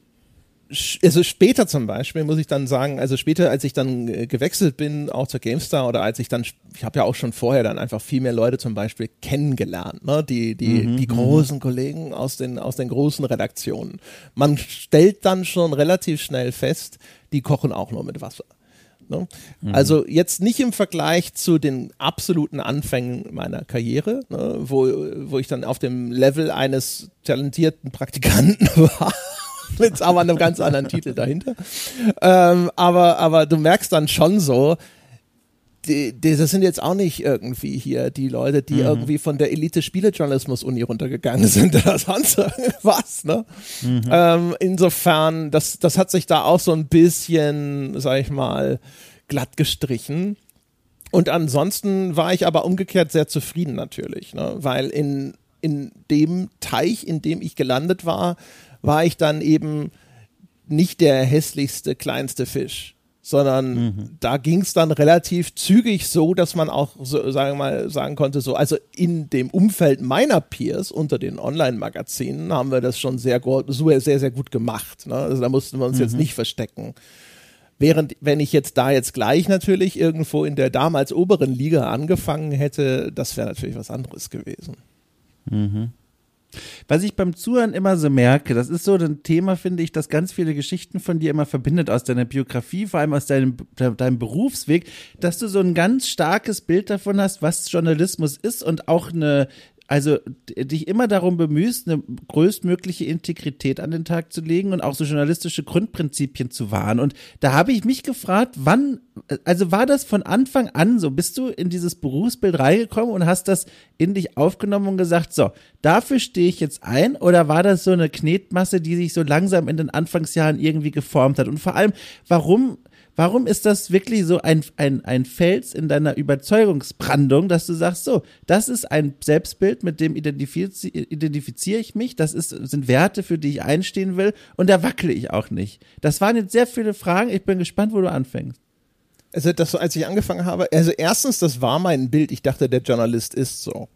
also später zum Beispiel muss ich dann sagen, also später, als ich dann gewechselt bin, auch zur GameStar oder als ich dann, ich habe ja auch schon vorher dann einfach viel mehr Leute zum Beispiel kennengelernt, ne? die, die, mhm, die mhm. großen Kollegen aus den, aus den großen Redaktionen. Man stellt dann schon relativ schnell fest, die kochen auch nur mit Wasser. Ne? Mhm. Also jetzt nicht im Vergleich zu den absoluten Anfängen meiner Karriere, ne? wo, wo ich dann auf dem Level eines talentierten Praktikanten war mit aber einem ganz anderen Titel dahinter. Ähm, aber, aber du merkst dann schon so, die, die, das sind jetzt auch nicht irgendwie hier die Leute, die mhm. irgendwie von der Elite-Spielejournalismus-Uni runtergegangen sind oder sonst irgendwas. Ne? Mhm. Ähm, insofern, das, das hat sich da auch so ein bisschen, sag ich mal, glatt gestrichen. Und ansonsten war ich aber umgekehrt sehr zufrieden natürlich, ne? weil in, in dem Teich, in dem ich gelandet war, war ich dann eben nicht der hässlichste, kleinste Fisch, sondern mhm. da ging es dann relativ zügig so, dass man auch, so, sagen mal, sagen konnte, so, also in dem Umfeld meiner Peers unter den Online-Magazinen haben wir das schon sehr, sehr, sehr gut gemacht. Ne? Also da mussten wir uns mhm. jetzt nicht verstecken. Während, wenn ich jetzt da jetzt gleich natürlich irgendwo in der damals oberen Liga angefangen hätte, das wäre natürlich was anderes gewesen. Mhm. Was ich beim Zuhören immer so merke, das ist so ein Thema, finde ich, das ganz viele Geschichten von dir immer verbindet aus deiner Biografie, vor allem aus deinem, deinem Berufsweg, dass du so ein ganz starkes Bild davon hast, was Journalismus ist und auch eine, also dich immer darum bemühst, eine größtmögliche Integrität an den Tag zu legen und auch so journalistische Grundprinzipien zu wahren. Und da habe ich mich gefragt, wann, also war das von Anfang an so? Bist du in dieses Berufsbild reingekommen und hast das in dich aufgenommen und gesagt, so, dafür stehe ich jetzt ein? Oder war das so eine Knetmasse, die sich so langsam in den Anfangsjahren irgendwie geformt hat? Und vor allem, warum Warum ist das wirklich so ein, ein, ein Fels in deiner Überzeugungsbrandung, dass du sagst, so, das ist ein Selbstbild, mit dem identifiz identifiziere ich mich, das ist, sind Werte, für die ich einstehen will und da wackele ich auch nicht. Das waren jetzt sehr viele Fragen, ich bin gespannt, wo du anfängst. Also, das, als ich angefangen habe, also erstens, das war mein Bild, ich dachte, der Journalist ist so.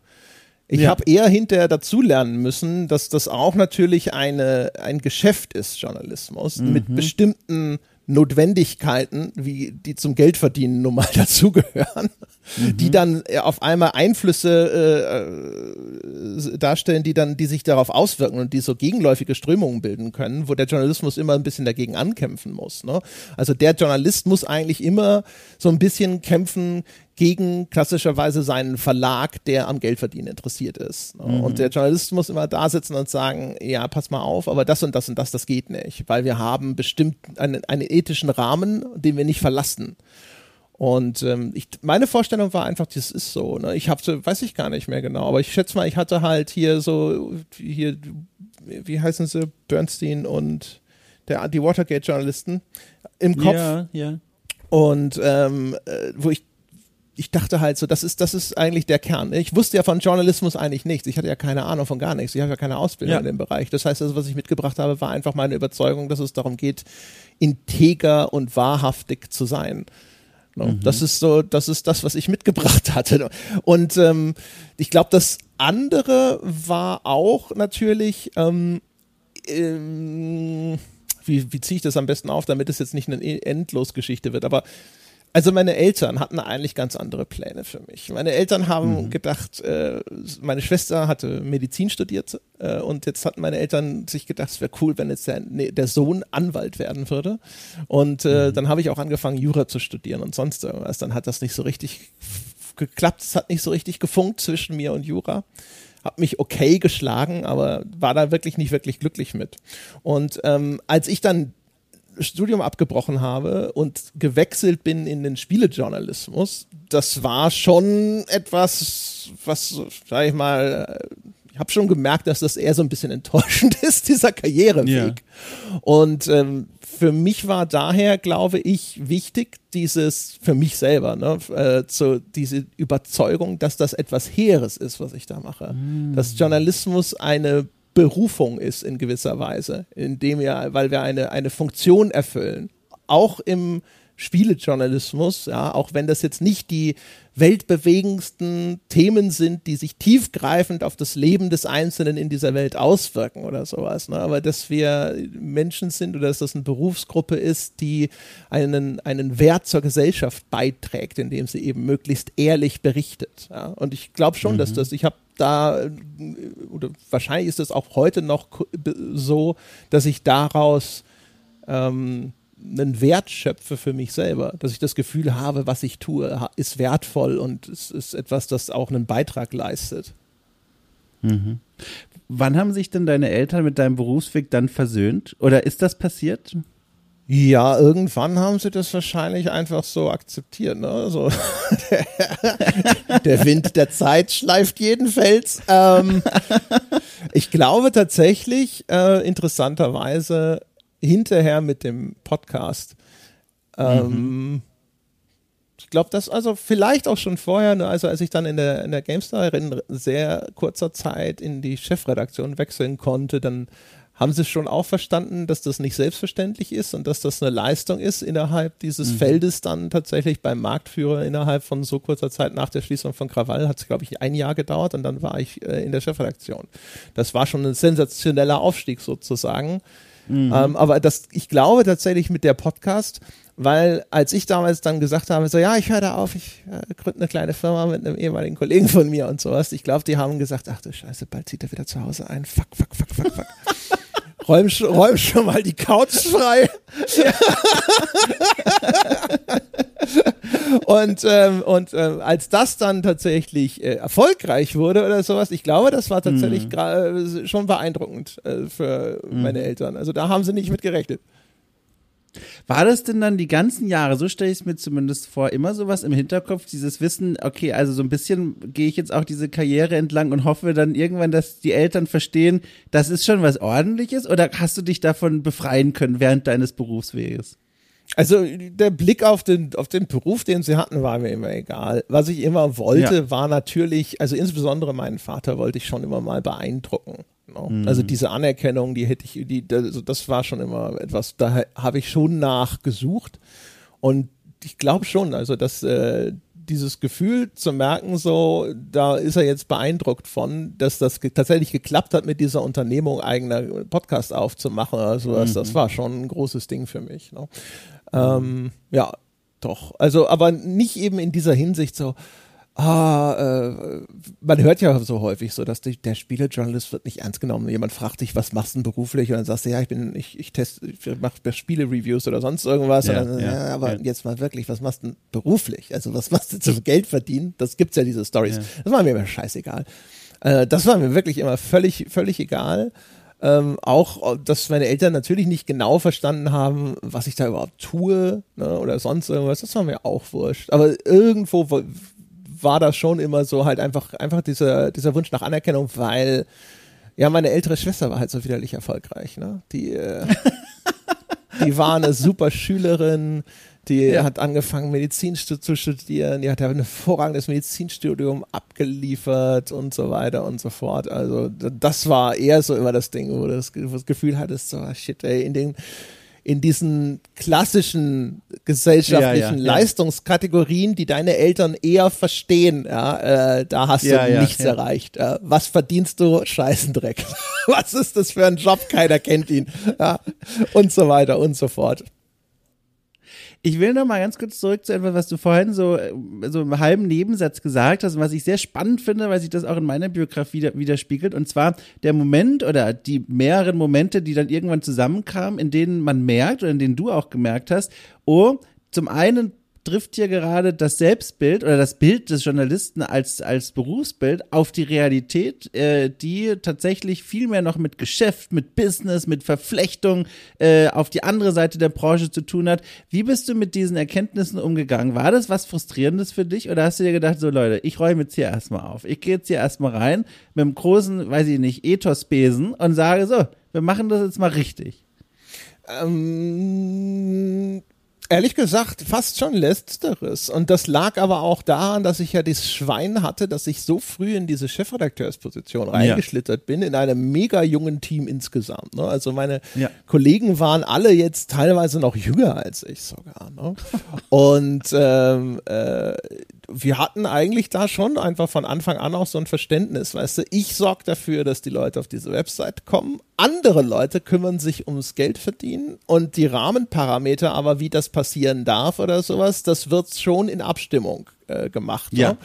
Ich ja. habe eher hinterher dazulernen müssen, dass das auch natürlich eine, ein Geschäft ist, Journalismus, mhm. mit bestimmten Notwendigkeiten, wie die zum Geldverdienen nun mal dazugehören, mhm. die dann äh, auf einmal Einflüsse äh, äh, darstellen, die dann, die sich darauf auswirken und die so gegenläufige Strömungen bilden können, wo der Journalismus immer ein bisschen dagegen ankämpfen muss. Ne? Also der Journalist muss eigentlich immer so ein bisschen kämpfen gegen klassischerweise seinen Verlag, der am Geldverdienen interessiert ist. Ne? Mhm. Und der Journalist muss immer da sitzen und sagen, ja, pass mal auf, aber das und das und das, das geht nicht, weil wir haben bestimmt einen, einen ethischen Rahmen, den wir nicht verlassen. Und ähm, ich, meine Vorstellung war einfach, das ist so. Ne? Ich habe, weiß ich gar nicht mehr genau, aber ich schätze mal, ich hatte halt hier so, hier, wie heißen sie, Bernstein und der, die Watergate-Journalisten im Kopf. Ja, ja. Und ähm, äh, wo ich ich dachte halt so, das ist, das ist eigentlich der Kern. Ich wusste ja von Journalismus eigentlich nichts. Ich hatte ja keine Ahnung von gar nichts. Ich habe ja keine Ausbildung ja. in dem Bereich. Das heißt, also, was ich mitgebracht habe, war einfach meine Überzeugung, dass es darum geht, integer und wahrhaftig zu sein. No, mhm. Das ist so, das ist das, was ich mitgebracht hatte. Und ähm, ich glaube, das andere war auch natürlich, ähm, ähm, wie, wie ziehe ich das am besten auf, damit es jetzt nicht eine Endlosgeschichte wird, aber also meine Eltern hatten eigentlich ganz andere Pläne für mich. Meine Eltern haben mhm. gedacht, äh, meine Schwester hatte Medizin studiert äh, und jetzt hatten meine Eltern sich gedacht, es wäre cool, wenn jetzt der, nee, der, Sohn Anwalt werden würde. Und äh, mhm. dann habe ich auch angefangen, Jura zu studieren und sonst irgendwas. Dann hat das nicht so richtig geklappt, es hat nicht so richtig gefunkt zwischen mir und Jura habe mich okay geschlagen, aber war da wirklich nicht wirklich glücklich mit. Und ähm, als ich dann Studium abgebrochen habe und gewechselt bin in den Spielejournalismus, das war schon etwas, was, sag ich mal, habe schon gemerkt, dass das eher so ein bisschen enttäuschend ist, dieser Karriereweg. Ja. Und ähm, für mich war daher, glaube ich, wichtig, dieses, für mich selber, ne, äh, zu, diese Überzeugung, dass das etwas Heeres ist, was ich da mache. Mm. Dass Journalismus eine Berufung ist in gewisser Weise, indem wir, weil wir eine, eine Funktion erfüllen. Auch im Spielejournalismus, ja, auch wenn das jetzt nicht die weltbewegendsten Themen sind, die sich tiefgreifend auf das Leben des Einzelnen in dieser Welt auswirken oder sowas, ne? aber dass wir Menschen sind oder dass das eine Berufsgruppe ist, die einen, einen Wert zur Gesellschaft beiträgt, indem sie eben möglichst ehrlich berichtet. Ja? Und ich glaube schon, mhm. dass das, ich habe da, oder wahrscheinlich ist es auch heute noch so, dass ich daraus ähm, einen Wert schöpfe für mich selber, dass ich das Gefühl habe, was ich tue, ist wertvoll und es ist etwas, das auch einen Beitrag leistet. Mhm. Wann haben sich denn deine Eltern mit deinem Berufsweg dann versöhnt? Oder ist das passiert? Ja, irgendwann haben sie das wahrscheinlich einfach so akzeptiert. Ne? So, der, der, Wind der Zeit schleift jeden Fels. Ähm, ich glaube tatsächlich, äh, interessanterweise, hinterher mit dem Podcast. Ähm, mhm. Ich glaube, das also vielleicht auch schon vorher, ne, also als ich dann in der, in der GameStar in sehr kurzer Zeit in die Chefredaktion wechseln konnte, dann haben sie schon auch verstanden, dass das nicht selbstverständlich ist und dass das eine Leistung ist, innerhalb dieses mhm. Feldes dann tatsächlich beim Marktführer innerhalb von so kurzer Zeit nach der Schließung von Krawall hat es, glaube ich, ein Jahr gedauert und dann war ich äh, in der Chefredaktion. Das war schon ein sensationeller Aufstieg sozusagen. Mhm. Ähm, aber das, ich glaube tatsächlich mit der Podcast, weil als ich damals dann gesagt habe, so ja, ich höre da auf, ich äh, gründe eine kleine Firma mit einem ehemaligen Kollegen von mir und sowas, ich glaube, die haben gesagt, ach du Scheiße, bald zieht er wieder zu Hause ein, fuck, fuck, fuck, fuck, fuck. Räum, räum schon mal die Couch frei. und ähm, und ähm, als das dann tatsächlich äh, erfolgreich wurde oder sowas, ich glaube, das war tatsächlich mhm. schon beeindruckend äh, für mhm. meine Eltern. Also da haben sie nicht mit gerechnet. War das denn dann die ganzen Jahre, so stelle ich es mir zumindest vor, immer sowas im Hinterkopf, dieses Wissen, okay, also so ein bisschen gehe ich jetzt auch diese Karriere entlang und hoffe dann irgendwann, dass die Eltern verstehen, das ist schon was ordentliches oder hast du dich davon befreien können während deines Berufsweges? Also der Blick auf den, auf den Beruf, den sie hatten, war mir immer egal. Was ich immer wollte, ja. war natürlich, also insbesondere meinen Vater wollte ich schon immer mal beeindrucken. Genau. Mhm. Also diese Anerkennung, die hätte ich, die, also das war schon immer etwas, da habe ich schon nachgesucht. Und ich glaube schon, also dass äh, dieses Gefühl zu merken, so, da ist er jetzt beeindruckt von, dass das ge tatsächlich geklappt hat, mit dieser Unternehmung eigener Podcast aufzumachen. Also das, mhm. das war schon ein großes Ding für mich. Ne? Ähm, ja, doch. Also, aber nicht eben in dieser Hinsicht so, ah, äh, man hört ja so häufig so, dass die, der Spielejournalist wird nicht ernst genommen. Jemand fragt dich, was machst du denn beruflich? Und dann sagst du, ja, ich bin, ich, ich teste, ich mache Spiele-Reviews oder sonst irgendwas. Ja, dann, ja, ja, aber jetzt mal wirklich, was machst du denn beruflich? Also was machst du zum Geld verdienen? Das gibt's ja diese Stories. Das war mir immer scheißegal. Äh, das war mir wirklich immer völlig, völlig egal. Ähm, auch, dass meine Eltern natürlich nicht genau verstanden haben, was ich da überhaupt tue ne, oder sonst irgendwas. Das war mir auch wurscht. Aber irgendwo war das schon immer so halt einfach, einfach dieser, dieser Wunsch nach Anerkennung, weil ja, meine ältere Schwester war halt so widerlich erfolgreich. Ne? Die, äh, die war eine super Schülerin, die ja. hat angefangen, Medizin zu studieren, die hat ein hervorragendes Medizinstudium abgeliefert und so weiter und so fort. Also das war eher so immer das Ding, wo du das, das Gefühl hattest, so, ah, shit, ey, in den in diesen klassischen gesellschaftlichen ja, ja, Leistungskategorien, die deine Eltern eher verstehen, ja, äh, da hast du nichts erreicht. Äh, was verdienst du? Scheißendreck. was ist das für ein Job? Keiner kennt ihn. Ja, und so weiter und so fort. Ich will noch mal ganz kurz zurück zu etwas, was du vorhin so, äh, so im halben Nebensatz gesagt hast und was ich sehr spannend finde, weil sich das auch in meiner Biografie widerspiegelt. Und zwar der Moment oder die mehreren Momente, die dann irgendwann zusammenkamen, in denen man merkt oder in denen du auch gemerkt hast, oh, zum einen trifft hier gerade das Selbstbild oder das Bild des Journalisten als, als Berufsbild auf die Realität, äh, die tatsächlich viel mehr noch mit Geschäft, mit Business, mit Verflechtung äh, auf die andere Seite der Branche zu tun hat. Wie bist du mit diesen Erkenntnissen umgegangen? War das was Frustrierendes für dich oder hast du dir gedacht, so Leute, ich räume jetzt hier erstmal auf. Ich gehe jetzt hier erstmal rein mit einem großen, weiß ich nicht, Ethos-Besen und sage so, wir machen das jetzt mal richtig. Ähm, ehrlich gesagt, fast schon letzteres. Und das lag aber auch daran, dass ich ja das Schwein hatte, dass ich so früh in diese Chefredakteursposition reingeschlittert ja. bin, in einem mega jungen Team insgesamt. Ne? Also meine ja. Kollegen waren alle jetzt teilweise noch jünger als ich sogar. Ne? Und ähm, äh, wir hatten eigentlich da schon einfach von Anfang an auch so ein Verständnis, weißt du, ich sorge dafür, dass die Leute auf diese Website kommen, andere Leute kümmern sich ums Geld verdienen und die Rahmenparameter, aber wie das passieren darf oder sowas, das wird schon in Abstimmung äh, gemacht. Ja. Ne?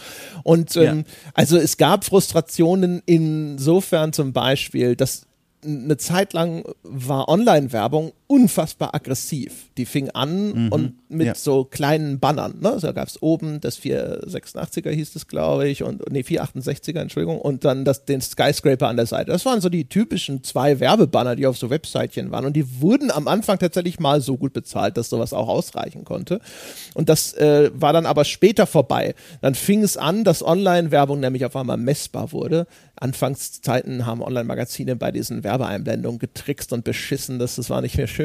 Und ähm, ja. also es gab Frustrationen insofern zum Beispiel, dass eine Zeit lang war Online-Werbung unfassbar aggressiv. Die fing an mhm. und mit ja. so kleinen Bannern. Ne? Also da gab es oben das 486er hieß es, glaube ich, und nee, 468er, Entschuldigung, und dann das, den Skyscraper an der Seite. Das waren so die typischen zwei Werbebanner, die auf so Webseitchen waren. Und die wurden am Anfang tatsächlich mal so gut bezahlt, dass sowas auch ausreichen konnte. Und das äh, war dann aber später vorbei. Dann fing es an, dass Online-Werbung nämlich auf einmal messbar wurde. Anfangszeiten haben Online-Magazine bei diesen Werbeeinblendungen getrickst und beschissen, dass das war nicht mehr schön.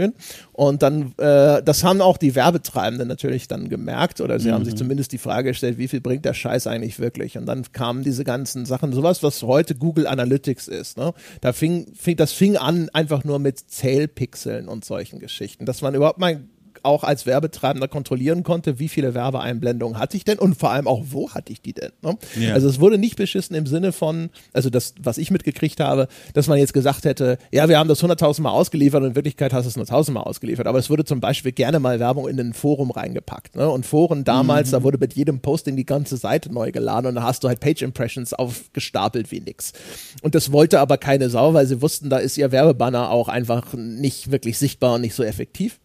Und dann, äh, das haben auch die Werbetreibenden natürlich dann gemerkt oder sie mhm. haben sich mhm. zumindest die Frage gestellt, wie viel bringt der Scheiß eigentlich wirklich? Und dann kamen diese ganzen Sachen, sowas, was heute Google Analytics ist. Ne? Da fing, fing, das fing an einfach nur mit Zählpixeln und solchen Geschichten, dass man überhaupt mal auch als Werbetreibender kontrollieren konnte, wie viele Werbeeinblendungen hatte ich denn und vor allem auch, wo hatte ich die denn? Ne? Ja. Also es wurde nicht beschissen im Sinne von, also das, was ich mitgekriegt habe, dass man jetzt gesagt hätte, ja, wir haben das 100.000 Mal ausgeliefert und in Wirklichkeit hast du es nur 1.000 Mal ausgeliefert. Aber es wurde zum Beispiel gerne mal Werbung in ein Forum reingepackt. Ne? Und Foren damals, mhm. da wurde mit jedem Posting die ganze Seite neu geladen und da hast du halt Page Impressions aufgestapelt wie nix. Und das wollte aber keine Sau, weil sie wussten, da ist ihr Werbebanner auch einfach nicht wirklich sichtbar und nicht so effektiv.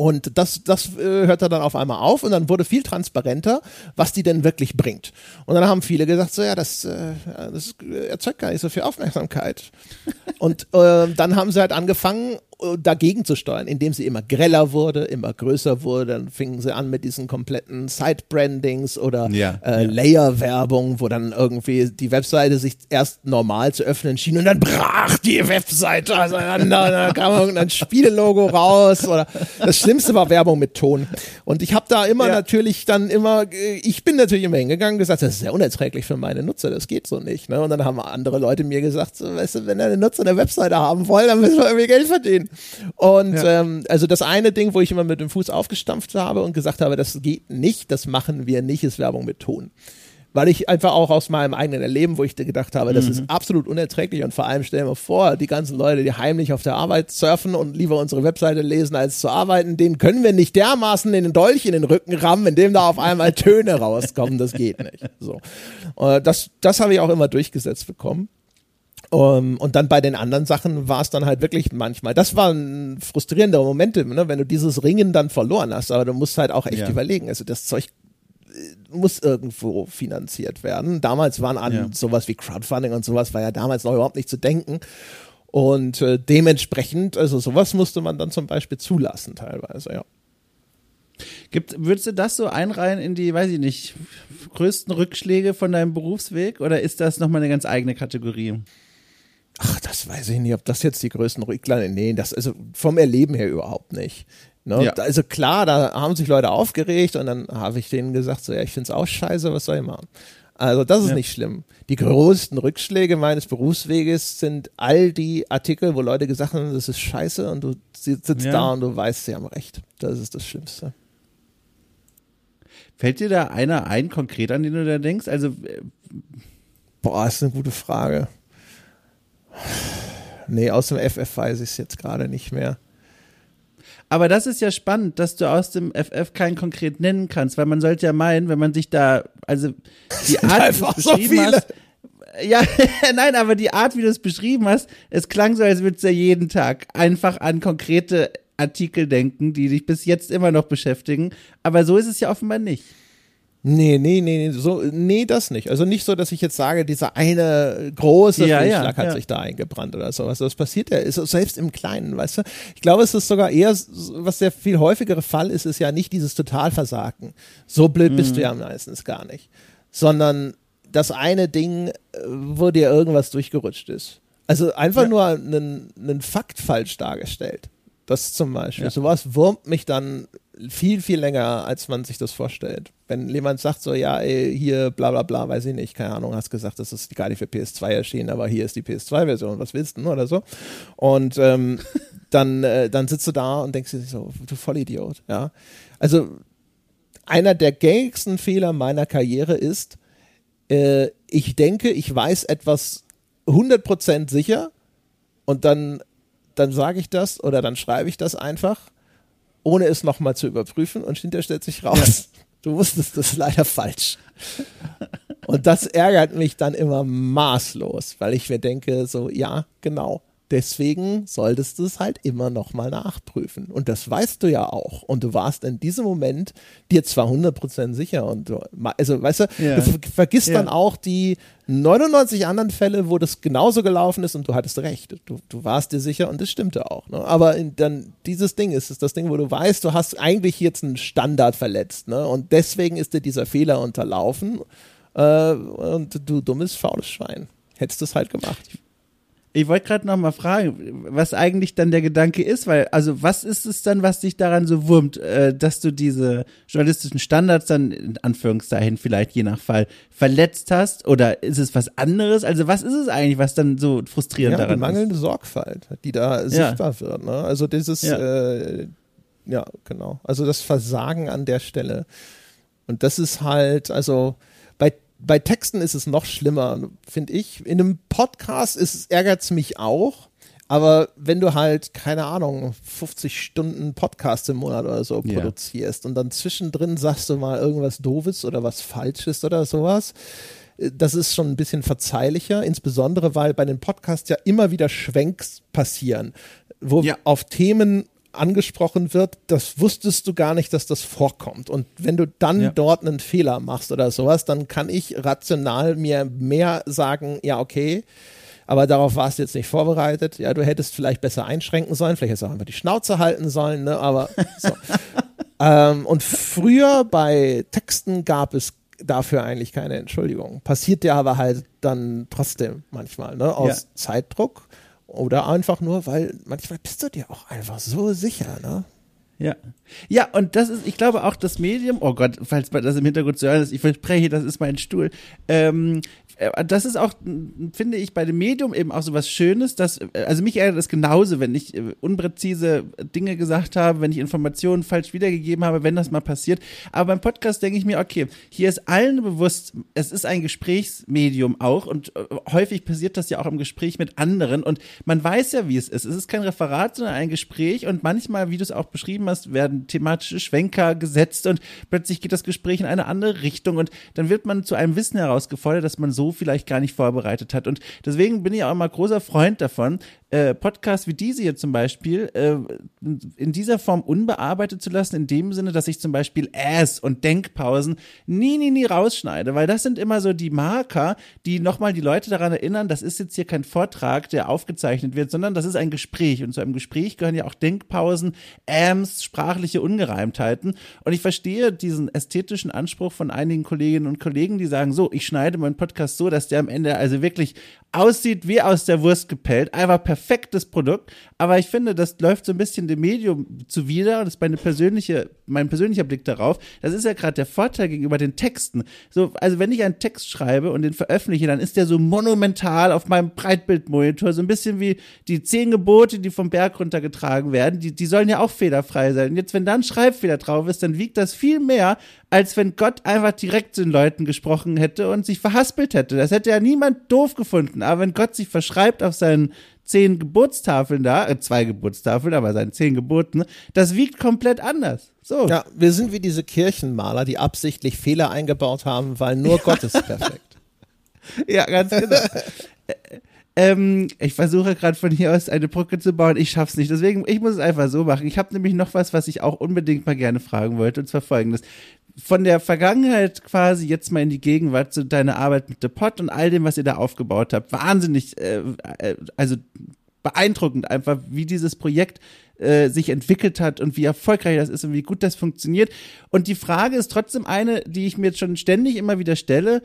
Und das, das äh, hörte dann auf einmal auf und dann wurde viel transparenter, was die denn wirklich bringt. Und dann haben viele gesagt, so ja, das, äh, das erzeugt gar nicht so viel Aufmerksamkeit. und äh, dann haben sie halt angefangen, dagegen zu steuern, indem sie immer greller wurde, immer größer wurde. Dann fingen sie an mit diesen kompletten Side-Brandings oder ja, äh, ja. Layer-Werbung, wo dann irgendwie die Webseite sich erst normal zu öffnen schien und dann brach die Webseite auseinander. dann kam irgendein Spielelogo raus. Oder das Schlimmste war Werbung mit Ton. Und ich habe da immer ja. natürlich dann immer, äh, ich bin natürlich immer hingegangen und gesagt, das ist sehr unerträglich für meine Nutzer, das geht so nicht. Ne? Und dann haben andere Leute mir gesagt, so, weißt du, wenn deine Nutzer eine Webseite haben wollen, dann müssen wir irgendwie Geld verdienen. Und ja. ähm, also das eine Ding, wo ich immer mit dem Fuß aufgestampft habe und gesagt habe, das geht nicht, das machen wir nicht, ist Werbung mit Ton weil ich einfach auch aus meinem eigenen Erleben, wo ich gedacht habe, das mhm. ist absolut unerträglich und vor allem stellen wir vor, die ganzen Leute, die heimlich auf der Arbeit surfen und lieber unsere Webseite lesen, als zu arbeiten, denen können wir nicht dermaßen in den Dolch in den Rücken rammen, indem da auf einmal Töne rauskommen, das geht nicht. So. Äh, das, das habe ich auch immer durchgesetzt bekommen. Um, und dann bei den anderen Sachen war es dann halt wirklich manchmal, das waren frustrierende Momente, ne, wenn du dieses Ringen dann verloren hast, aber du musst halt auch echt ja. überlegen, also das Zeug äh, muss irgendwo finanziert werden. Damals waren an ja. sowas wie Crowdfunding und sowas war ja damals noch überhaupt nicht zu denken. Und äh, dementsprechend, also sowas musste man dann zum Beispiel zulassen teilweise, ja. Gibt, würdest du das so einreihen in die, weiß ich nicht, größten Rückschläge von deinem Berufsweg oder ist das nochmal eine ganz eigene Kategorie? Ach, das weiß ich nicht, ob das jetzt die größten Rücklagen, nee, das, also vom Erleben her überhaupt nicht. Ne? Ja. Also klar, da haben sich Leute aufgeregt und dann habe ich denen gesagt, so ja, ich finde es auch scheiße, was soll ich machen? Also das ist ja. nicht schlimm. Die größten Rückschläge meines Berufsweges sind all die Artikel, wo Leute gesagt haben, das ist scheiße und du sitzt ja. da und du weißt, sie haben recht. Das ist das Schlimmste. Fällt dir da einer ein, konkret, an den du da denkst? Also, äh, boah, ist eine gute Frage. Nee, aus dem FF weiß ich es jetzt gerade nicht mehr. Aber das ist ja spannend, dass du aus dem FF keinen konkret nennen kannst, weil man sollte ja meinen, wenn man sich da, also die Art, wie du es beschrieben so hast, ja, nein, aber die Art, wie du es beschrieben hast, es klang so, als würdest du ja jeden Tag einfach an konkrete Artikel denken, die dich bis jetzt immer noch beschäftigen. Aber so ist es ja offenbar nicht. Nee, nee, nee, nee, so, nee, das nicht. Also nicht so, dass ich jetzt sage, dieser eine große Ja, ja, Fehlschlag hat ja. sich da eingebrannt oder sowas. Das passiert ja, ist selbst im Kleinen, weißt du. Ich glaube, es ist sogar eher, was der viel häufigere Fall ist, ist ja nicht dieses Totalversagen. So blöd bist Mhm. du ja meistens gar nicht. Sondern das eine Ding, äh, wo dir irgendwas durchgerutscht ist. Also einfach Ja. nur einen, einen Fakt falsch dargestellt. Das zum Beispiel. Ja. Sowas wurmt mich dann viel, viel länger, als man sich das vorstellt. Wenn jemand sagt so, ja, ey, hier, bla bla bla, weiß ich nicht, keine Ahnung, hast gesagt, das ist gar nicht für PS2 erschienen, aber hier ist die PS2-Version, was willst du denn, oder so. Und ähm, dann, äh, dann sitzt du da und denkst dir so, du Vollidiot, ja. Also einer der gängigsten Fehler meiner Karriere ist, äh, ich denke, ich weiß etwas 100% sicher und dann, dann sage ich das oder dann schreibe ich das einfach, ohne es nochmal zu überprüfen und hinterher stellt sich raus, du wusstest das leider falsch. Und das ärgert mich dann immer maßlos, weil ich mir denke, so, ja, genau. Deswegen solltest du es halt immer nochmal nachprüfen. Und das weißt du ja auch. Und du warst in diesem Moment dir zwar 100% sicher und du, also, weißt du, Ja. du ver vergisst Ja. dann auch die 99 anderen Fälle, wo das genauso gelaufen ist und du hattest recht. Du, du warst dir sicher und das stimmte auch. Ne? Aber in, dann dieses Ding ist, ist das Ding, wo du weißt, du hast eigentlich jetzt einen Standard verletzt. Ne? Und deswegen ist dir dieser Fehler unterlaufen. Äh, und du dummes, faules Schwein. Hättest du es halt gemacht. Ich wollte gerade noch mal fragen, was eigentlich dann der Gedanke ist, weil, also was ist es dann, was dich daran so wurmt, äh, dass du diese journalistischen Standards dann, in Anführungszeichen vielleicht je nach Fall, verletzt hast? Oder ist es was anderes? Also was ist es eigentlich, was dann so frustrierend Ja, die daran mangelnde Sorgfalt, die da sichtbar wird. Ne? Also dieses, Ja. äh, ja, genau. Also das Versagen an der Stelle. Und das ist halt, also bei, Texten ist es noch schlimmer, finde ich. In einem Podcast ärgert es mich auch. Aber wenn du halt, keine Ahnung, 50 Stunden Podcast im Monat oder so Ja. produzierst und dann zwischendrin sagst du mal irgendwas Doofes oder was Falsches oder sowas, äh, das ist schon ein bisschen verzeihlicher, insbesondere weil bei den Podcasts ja immer wieder Schwenks passieren, wo Ja. auf Themen angesprochen wird, das wusstest du gar nicht, dass das vorkommt. Und wenn du dann Ja. dort einen Fehler machst oder sowas, dann kann ich rational mir mehr sagen, ja, okay, aber darauf warst du jetzt nicht vorbereitet. Ja, du hättest vielleicht besser einschränken sollen, vielleicht hättest du auch einfach die Schnauze halten sollen, ne? aber so. ähm, und früher bei Texten gab es dafür eigentlich keine Entschuldigung. Passiert ja aber halt dann trotzdem manchmal, ne? Aus Ja. Zeitdruck oder einfach nur, weil manchmal bist du dir auch einfach so sicher, ne? Ja. Ja, und das ist, ich glaube auch das Medium, oh Gott, falls man das im Hintergrund zu hören ist, ich verspreche, das ist mein Stuhl. Ähm, äh, das ist auch, m, finde ich, bei dem Medium eben auch so was Schönes, dass, äh, also mich ärgert das genauso, wenn ich äh, unpräzise Dinge gesagt habe, wenn ich Informationen falsch wiedergegeben habe, wenn das mal passiert. Aber beim Podcast denke ich mir, okay, hier ist allen bewusst, es ist ein Gesprächsmedium auch und äh, häufig passiert das ja auch im Gespräch mit anderen und man weiß ja, wie es ist. Es ist kein Referat, sondern ein Gespräch und manchmal, wie du es auch beschrieben hast, werden thematische Schwenker gesetzt und plötzlich geht das Gespräch in eine andere Richtung und dann wird man zu einem Wissen herausgefordert, das man so vielleicht gar nicht vorbereitet hat. Und deswegen bin ich auch immer großer Freund davon, äh, Podcasts wie diese hier zum Beispiel äh, in dieser Form unbearbeitet zu lassen, in dem Sinne, dass ich zum Beispiel Ass und Denkpausen nie, nie, nie rausschneide, weil das sind immer so die Marker, die nochmal die Leute daran erinnern, das ist jetzt hier kein Vortrag, der aufgezeichnet wird, sondern das ist ein Gespräch. Und zu einem Gespräch gehören ja auch Denkpausen, Ams, sprachliche Ungereimtheiten. Und ich verstehe diesen ästhetischen Anspruch von einigen Kolleginnen und Kollegen, die sagen, so, ich schneide meinen Podcast so, dass der am Ende also wirklich aussieht wie aus der Wurst gepellt, einfach perfektes Produkt, aber ich finde, das läuft so ein bisschen dem Medium zuwider und das ist meine persönliche, mein persönlicher Blick darauf. Das ist ja gerade der Vorteil gegenüber den Texten. So, also wenn ich einen Text schreibe und den veröffentliche, dann ist der so monumental auf meinem Breitbildmonitor, so ein bisschen wie die zehn Gebote, die vom Berg runtergetragen werden. Die, die sollen ja auch fehlerfrei sein. Und jetzt, wenn da ein Schreibfehler drauf ist, dann wiegt das viel mehr, als wenn Gott einfach direkt zu den Leuten gesprochen hätte und sich verhaspelt hätte. Das hätte ja niemand doof gefunden. Aber wenn Gott sich verschreibt auf seinen zehn Geburtstafeln da, äh, zwei Geburtstafeln, aber seinen zehn Geboten, das wiegt komplett anders. So. Ja, wir sind wie diese Kirchenmaler, die absichtlich Fehler eingebaut haben, weil nur Gott ist perfekt. Ja, ganz genau. Ähm, ich versuche gerade von hier aus eine Brücke zu bauen. Ich schaff's nicht. Deswegen, ich muss es einfach so machen. Ich habe nämlich noch was, was ich auch unbedingt mal gerne fragen wollte, und zwar folgendes. Von der Vergangenheit quasi jetzt mal in die Gegenwart zu deiner Arbeit mit The Pot und all dem, was ihr da aufgebaut habt. Wahnsinnig, äh, äh, also beeindruckend einfach, wie dieses Projekt äh, sich entwickelt hat und wie erfolgreich das ist und wie gut das funktioniert. Und die Frage ist trotzdem eine, die ich mir jetzt schon ständig immer wieder stelle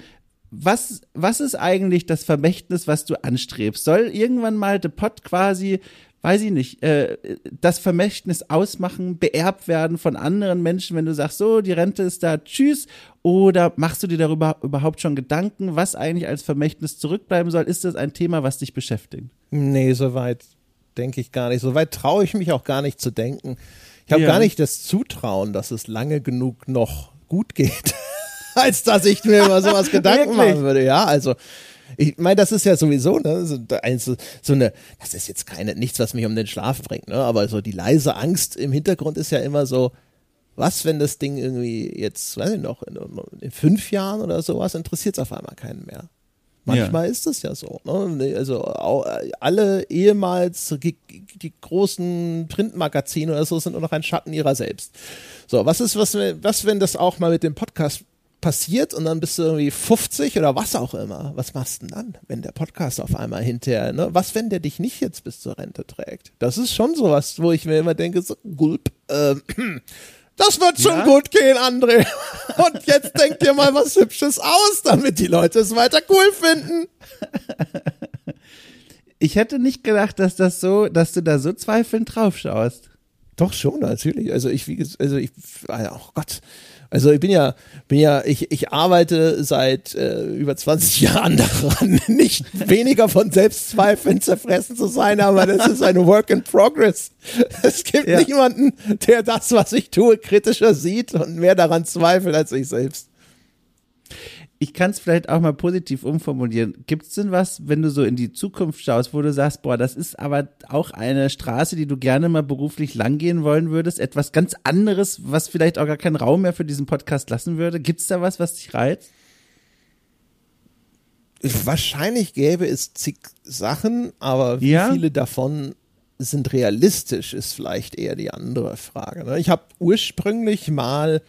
was, was ist eigentlich das Vermächtnis, was du anstrebst? Soll irgendwann mal The Pot quasi, weiß ich nicht, äh, das Vermächtnis ausmachen, beerbt werden von anderen Menschen, wenn du sagst, so, die Rente ist da, tschüss? Oder machst du dir darüber überhaupt schon Gedanken, was eigentlich als Vermächtnis zurückbleiben soll? Ist das ein Thema, was dich beschäftigt? Nee, soweit denke ich gar nicht. Soweit traue ich mich auch gar nicht zu denken. Ich habe ja. gar nicht das Zutrauen, dass es lange genug noch gut geht. als dass ich mir über sowas Gedanken machen würde. Ja, also ich meine, das ist ja sowieso ne, so, so, eine, das ist jetzt keine nichts, was mich um den Schlaf bringt, ne, aber so die leise Angst im Hintergrund ist ja immer so, was, wenn das Ding irgendwie jetzt, weiß ich noch, in, in fünf Jahren oder sowas interessiert es auf einmal keinen mehr. Manchmal ja. ist es ja so. Ne? Also alle ehemals die, die, großen Printmagazine oder so sind nur noch ein Schatten ihrer selbst. So, was ist, was, was, wenn das auch mal mit dem Podcast passiert und dann bist du irgendwie 50 oder was auch immer. Was machst du denn dann, wenn der Podcast auf einmal hinterher, ne? Was, wenn der dich nicht jetzt bis zur Rente trägt? Das ist schon sowas, wo ich mir immer denke, so, gulp, äh, das wird schon ja? gut gehen, André. Und jetzt denk dir mal was Hübsches aus, damit die Leute es weiter cool finden. Ich hätte nicht gedacht, dass das so, dass du da so zweifelnd drauf schaust. Doch schon, natürlich. Also ich, wie, also ich, oh Gott, also ich bin ja, bin ja, ich, ich arbeite seit äh, über 20 Jahren daran, nicht weniger von Selbstzweifeln zerfressen zu sein, aber das ist ein Work in Progress. Es gibt ja. niemanden, der das, was ich tue, kritischer sieht und mehr daran zweifelt als ich selbst ich kann es vielleicht auch mal positiv umformulieren. Gibt es denn was, wenn du so in die Zukunft schaust, wo du sagst, boah, das ist aber auch eine Straße, die du gerne mal beruflich langgehen wollen würdest? Etwas ganz anderes, was vielleicht auch gar keinen Raum mehr für diesen Podcast lassen würde? Gibt es da was, was dich reizt? Wahrscheinlich gäbe es zig Sachen, aber wie ja? viele davon sind realistisch, ist vielleicht eher die andere Frage. Ne? Ich habe ursprünglich mal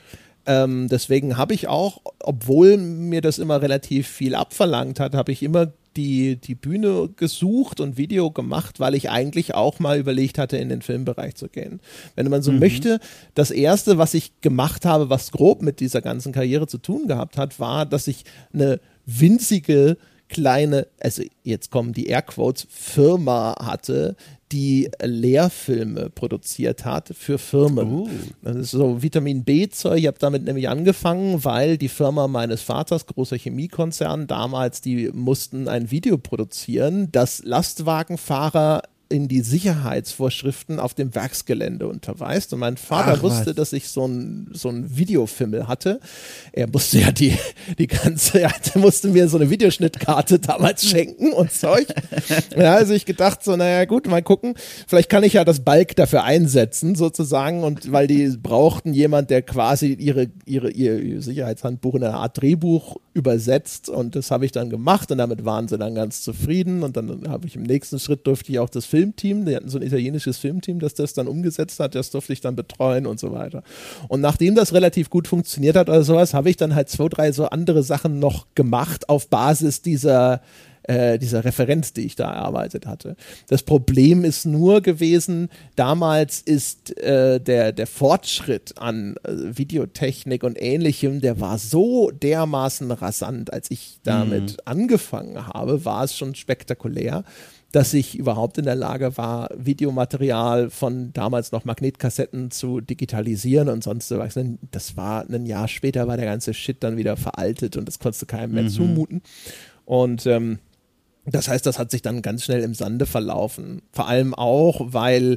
ähm, deswegen habe ich auch, obwohl mir das immer relativ viel abverlangt hat, habe ich immer die, die Bühne gesucht und Video gemacht, weil ich eigentlich auch mal überlegt hatte, in den Filmbereich zu gehen. Wenn man so mhm. möchte, das erste, was ich gemacht habe, was grob mit dieser ganzen Karriere zu tun gehabt hat, war, dass ich eine winzige kleine, also jetzt kommen die Airquotes, Firma hatte, die Lehrfilme produziert hat für Firmen. Uh. Das ist so Vitamin B-Zeug. Ich habe damit nämlich angefangen, weil die Firma meines Vaters, großer Chemiekonzern, damals, die mussten ein Video produzieren, das Lastwagenfahrer in die Sicherheitsvorschriften auf dem Werksgelände unterweist. Und mein Vater Ach, wusste, was. dass ich so ein, so ein Videofimmel hatte. Er musste ja die, die ganze, er musste mir so eine Videoschnittkarte damals schenken und Zeug. ja, also ich gedacht so, naja, gut, mal gucken. Vielleicht kann ich ja das Balk dafür einsetzen, sozusagen. Und weil die brauchten jemand, der quasi ihre, ihre, ihr Sicherheitshandbuch in einer Art Drehbuch übersetzt. Und das habe ich dann gemacht und damit waren sie dann ganz zufrieden. Und dann habe ich im nächsten Schritt durfte ich auch das Filmteam, die hatten so ein italienisches Filmteam, das das dann umgesetzt hat, das durfte ich dann betreuen und so weiter. Und nachdem das relativ gut funktioniert hat oder sowas, habe ich dann halt zwei, drei so andere Sachen noch gemacht auf Basis dieser äh, dieser Referenz, die ich da erarbeitet hatte. Das Problem ist nur gewesen, damals ist äh, der, der Fortschritt an äh, Videotechnik und ähnlichem, der war so dermaßen rasant, als ich damit mhm. angefangen habe, war es schon spektakulär dass ich überhaupt in der Lage war, Videomaterial von damals noch Magnetkassetten zu digitalisieren und sonst was. Das war ein Jahr später, war der ganze Shit dann wieder veraltet und das konntest du keinem mehr mhm. zumuten. Und ähm, das heißt, das hat sich dann ganz schnell im Sande verlaufen. Vor allem auch, weil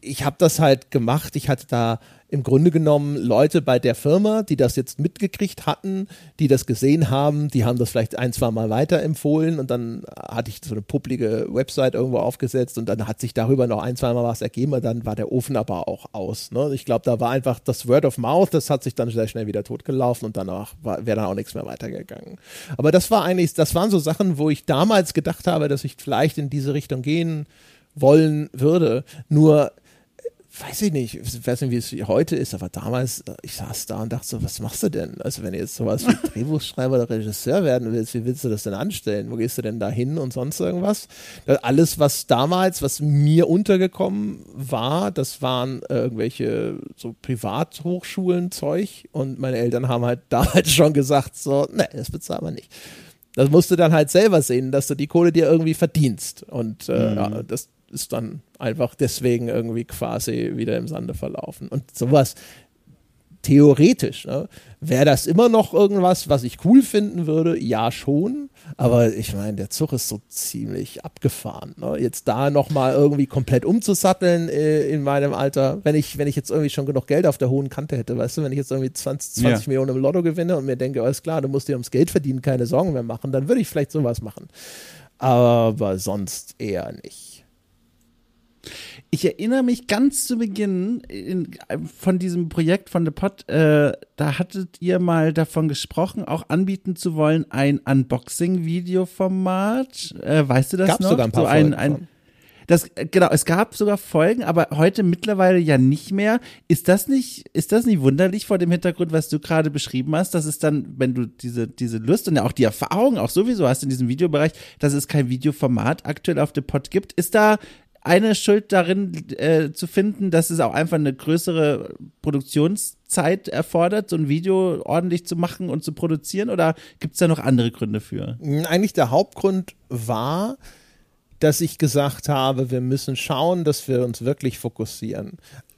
ich habe das halt gemacht. Ich hatte da im Grunde genommen Leute bei der Firma, die das jetzt mitgekriegt hatten, die das gesehen haben, die haben das vielleicht ein, zwei Mal weiterempfohlen und dann hatte ich so eine publige Website irgendwo aufgesetzt und dann hat sich darüber noch ein, zwei Mal was ergeben und dann war der Ofen aber auch aus. Ne? Ich glaube, da war einfach das Word of Mouth, das hat sich dann sehr schnell wieder totgelaufen und danach wäre dann auch nichts mehr weitergegangen. Aber das war eigentlich, das waren so Sachen, wo ich damals gedacht habe, dass ich vielleicht in diese Richtung gehen wollen würde. Nur weiß ich nicht, ich weiß nicht, wie es heute ist, aber damals, ich saß da und dachte so, was machst du denn? Also wenn du jetzt sowas wie Drehbuchschreiber oder Regisseur werden willst, wie willst du das denn anstellen? Wo gehst du denn da hin und sonst irgendwas? Alles, was damals, was mir untergekommen war, das waren irgendwelche so Privathochschulen-Zeug und meine Eltern haben halt damals schon gesagt, so, ne, das bezahlen wir nicht. Das musst du dann halt selber sehen, dass du die Kohle dir irgendwie verdienst. Und äh, mhm. ja, das, ist dann einfach deswegen irgendwie quasi wieder im Sande verlaufen. Und sowas, theoretisch, ne, wäre das immer noch irgendwas, was ich cool finden würde? Ja, schon. Aber ich meine, der Zug ist so ziemlich abgefahren. Ne? Jetzt da nochmal irgendwie komplett umzusatteln äh, in meinem Alter, wenn ich, wenn ich jetzt irgendwie schon genug Geld auf der hohen Kante hätte, weißt du, wenn ich jetzt irgendwie 20, 20 ja. Millionen im Lotto gewinne und mir denke, alles klar, du musst dir ums Geld verdienen keine Sorgen mehr machen, dann würde ich vielleicht sowas machen. Aber sonst eher nicht. Ich erinnere mich ganz zu Beginn in, von diesem Projekt von The Pod, äh, da hattet ihr mal davon gesprochen, auch anbieten zu wollen, ein Unboxing-Videoformat. Äh, weißt du das Gab's noch? sogar ein paar so ein, ein, das, genau, es gab sogar Folgen, aber heute mittlerweile ja nicht mehr. Ist das nicht, ist das nicht wunderlich vor dem Hintergrund, was du gerade beschrieben hast, dass es dann, wenn du diese, diese Lust und ja auch die Erfahrung auch sowieso hast in diesem Videobereich, dass es kein Videoformat aktuell auf The Pod gibt? Ist da, eine Schuld darin äh, zu finden, dass es auch einfach eine größere Produktionszeit erfordert, so ein Video ordentlich zu machen und zu produzieren? Oder gibt es da noch andere Gründe für? Eigentlich der Hauptgrund war, dass ich gesagt habe, wir müssen schauen, dass wir uns wirklich fokussieren.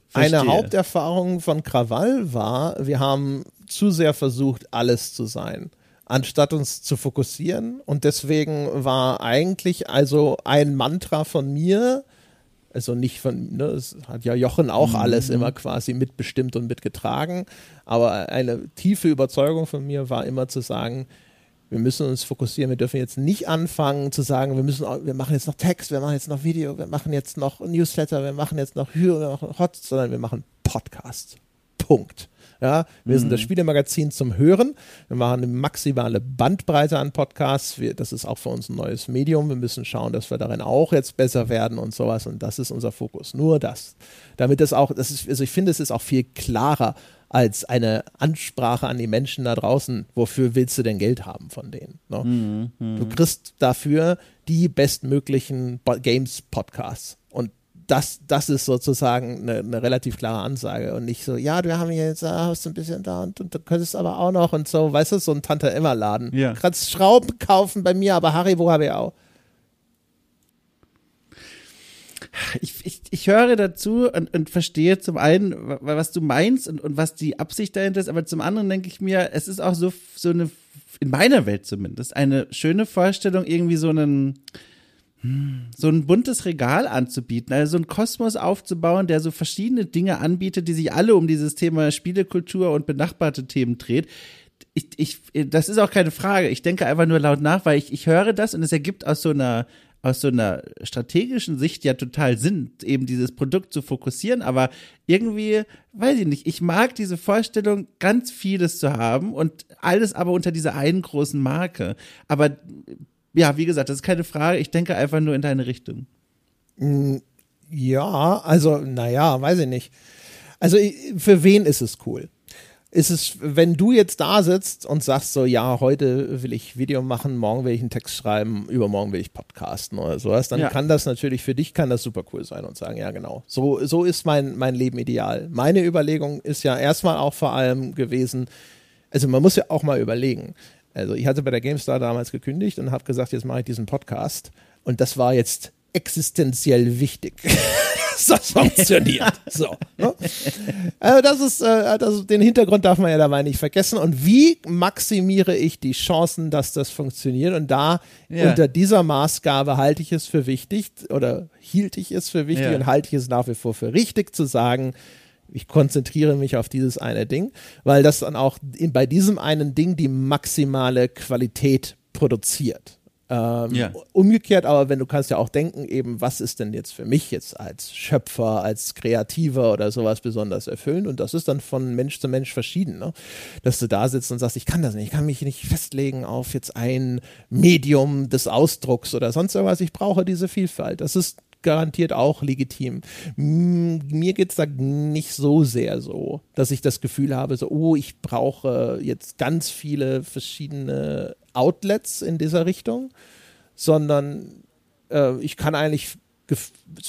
Verstehe. Eine Haupterfahrung von Krawall war, wir haben zu sehr versucht, alles zu sein anstatt uns zu fokussieren. Und deswegen war eigentlich also ein Mantra von mir, also nicht von, ne, es hat ja Jochen auch mhm. alles immer quasi mitbestimmt und mitgetragen, aber eine tiefe Überzeugung von mir war immer zu sagen, wir müssen uns fokussieren, wir dürfen jetzt nicht anfangen zu sagen, wir müssen, wir machen jetzt noch Text, wir machen jetzt noch Video, wir machen jetzt noch Newsletter, wir machen jetzt noch Hür, wir machen Hot, sondern wir machen Podcast. Punkt. Ja, wir mhm. sind das mhm. Spielemagazin zum Hören. Wir machen eine maximale Bandbreite an Podcasts. Wir, das ist auch für uns ein neues Medium. Wir müssen schauen, dass wir darin auch jetzt besser werden und sowas. Und das ist unser Fokus. Nur das. Damit das auch, das ist, also ich finde, es ist auch viel klarer als eine Ansprache an die Menschen da draußen. Wofür willst du denn Geld haben von denen? Ne? Mhm, mh. Du kriegst dafür die bestmöglichen Games-Podcasts das, das ist sozusagen eine, eine, relativ klare Ansage und nicht so, ja, wir haben jetzt, ah, hast du ein bisschen da und, und du könntest aber auch noch und so, weißt du, so ein Tante-Emma-Laden. Ja. Du kannst Schrauben kaufen bei mir, aber Haribo habe ich auch. Ich, ich, ich höre dazu und, und verstehe zum einen, was du meinst und, und was die Absicht dahinter ist, aber zum anderen denke ich mir, es ist auch so, so eine, in meiner Welt zumindest, eine schöne Vorstellung, irgendwie so einen, so ein buntes Regal anzubieten, also so einen Kosmos aufzubauen, der so verschiedene Dinge anbietet, die sich alle um dieses Thema Spielekultur und benachbarte Themen dreht. Ich, ich, das ist auch keine Frage. Ich denke einfach nur laut nach, weil ich, ich höre das und es ergibt aus so einer, aus so einer strategischen Sicht ja total Sinn, eben dieses Produkt zu fokussieren, aber irgendwie, weiß ich nicht, ich mag diese Vorstellung, ganz vieles zu haben und alles aber unter dieser einen großen Marke. Aber ja, wie gesagt, das ist keine Frage. Ich denke einfach nur in deine Richtung. Mm, ja, also, naja, weiß ich nicht. Also, für wen ist es cool? Ist es, wenn du jetzt da sitzt und sagst so, ja, heute will ich Video machen, morgen will ich einen Text schreiben, übermorgen will ich podcasten oder sowas, dann ja. kann das natürlich für dich kann das super cool sein und sagen, ja, genau. So, so ist mein, mein Leben ideal. Meine Überlegung ist ja erstmal auch vor allem gewesen, also man muss ja auch mal überlegen. Also ich hatte bei der GameStar damals gekündigt und habe gesagt, jetzt mache ich diesen Podcast. Und das war jetzt existenziell wichtig. das funktioniert. So. Ne? Also das ist, äh, das, den Hintergrund darf man ja dabei nicht vergessen. Und wie maximiere ich die Chancen, dass das funktioniert? Und da ja. unter dieser Maßgabe halte ich es für wichtig oder hielt ich es für wichtig ja. und halte ich es nach wie vor für richtig zu sagen, ich konzentriere mich auf dieses eine Ding, weil das dann auch in, bei diesem einen Ding die maximale Qualität produziert. Ähm, ja. Umgekehrt, aber wenn du kannst ja auch denken, eben, was ist denn jetzt für mich jetzt als Schöpfer, als Kreativer oder sowas besonders erfüllend? Und das ist dann von Mensch zu Mensch verschieden, ne? Dass du da sitzt und sagst, ich kann das nicht, ich kann mich nicht festlegen auf jetzt ein Medium des Ausdrucks oder sonst irgendwas. Ich brauche diese Vielfalt. Das ist garantiert auch legitim. Mir geht es da nicht so sehr so, dass ich das Gefühl habe, so, oh, ich brauche jetzt ganz viele verschiedene Outlets in dieser Richtung, sondern äh, ich kann eigentlich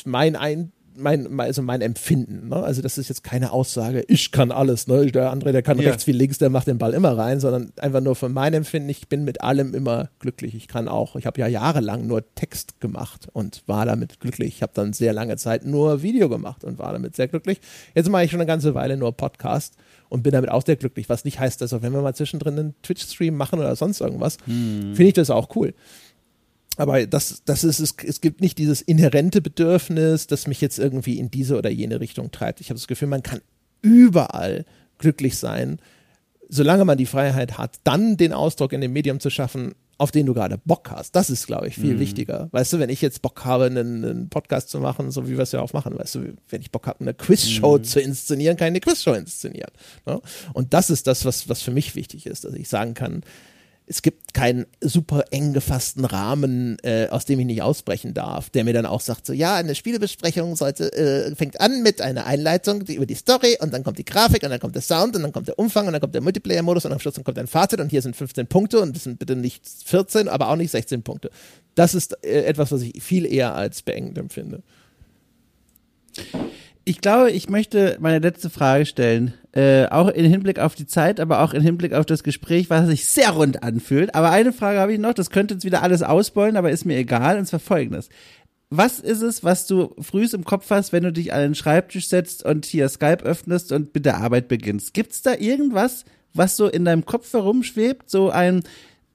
mein ein mein, also mein Empfinden. Ne? Also das ist jetzt keine Aussage, ich kann alles. Ne? Der andere, der kann ja. rechts wie links, der macht den Ball immer rein, sondern einfach nur von meinem Empfinden, ich bin mit allem immer glücklich. Ich kann auch, ich habe ja jahrelang nur Text gemacht und war damit glücklich. Ich habe dann sehr lange Zeit nur Video gemacht und war damit sehr glücklich. Jetzt mache ich schon eine ganze Weile nur Podcast und bin damit auch sehr glücklich, was nicht heißt, dass auch wenn wir mal zwischendrin einen Twitch-Stream machen oder sonst irgendwas, hm. finde ich das auch cool. Aber das, das ist, es, es gibt nicht dieses inhärente Bedürfnis, das mich jetzt irgendwie in diese oder jene Richtung treibt. Ich habe das Gefühl, man kann überall glücklich sein, solange man die Freiheit hat, dann den Ausdruck in dem Medium zu schaffen, auf den du gerade Bock hast. Das ist, glaube ich, viel mhm. wichtiger. Weißt du, wenn ich jetzt Bock habe, einen, einen, Podcast zu machen, so wie wir es ja auch machen, weißt du, wenn ich Bock habe, eine Quizshow mhm. zu inszenieren, kann ich eine Quizshow inszenieren. Ne? Und das ist das, was, was für mich wichtig ist, dass ich sagen kann, es gibt keinen super eng gefassten Rahmen, äh, aus dem ich nicht ausbrechen darf, der mir dann auch sagt, so ja, eine Spielebesprechung sollte, äh, fängt an mit einer Einleitung die, über die Story und dann kommt die Grafik und dann kommt der Sound und dann kommt der Umfang und dann kommt der Multiplayer-Modus und am Schluss kommt ein Fazit und hier sind 15 Punkte und das sind bitte nicht 14, aber auch nicht 16 Punkte. Das ist äh, etwas, was ich viel eher als beengend empfinde. Ich glaube, ich möchte meine letzte Frage stellen. Äh, auch in Hinblick auf die Zeit, aber auch in Hinblick auf das Gespräch, was sich sehr rund anfühlt. Aber eine Frage habe ich noch, das könnte jetzt wieder alles ausbeulen, aber ist mir egal, und zwar folgendes. Was ist es, was du frühst im Kopf hast, wenn du dich an den Schreibtisch setzt und hier Skype öffnest und mit der Arbeit beginnst? Gibt's da irgendwas, was so in deinem Kopf herumschwebt? So ein,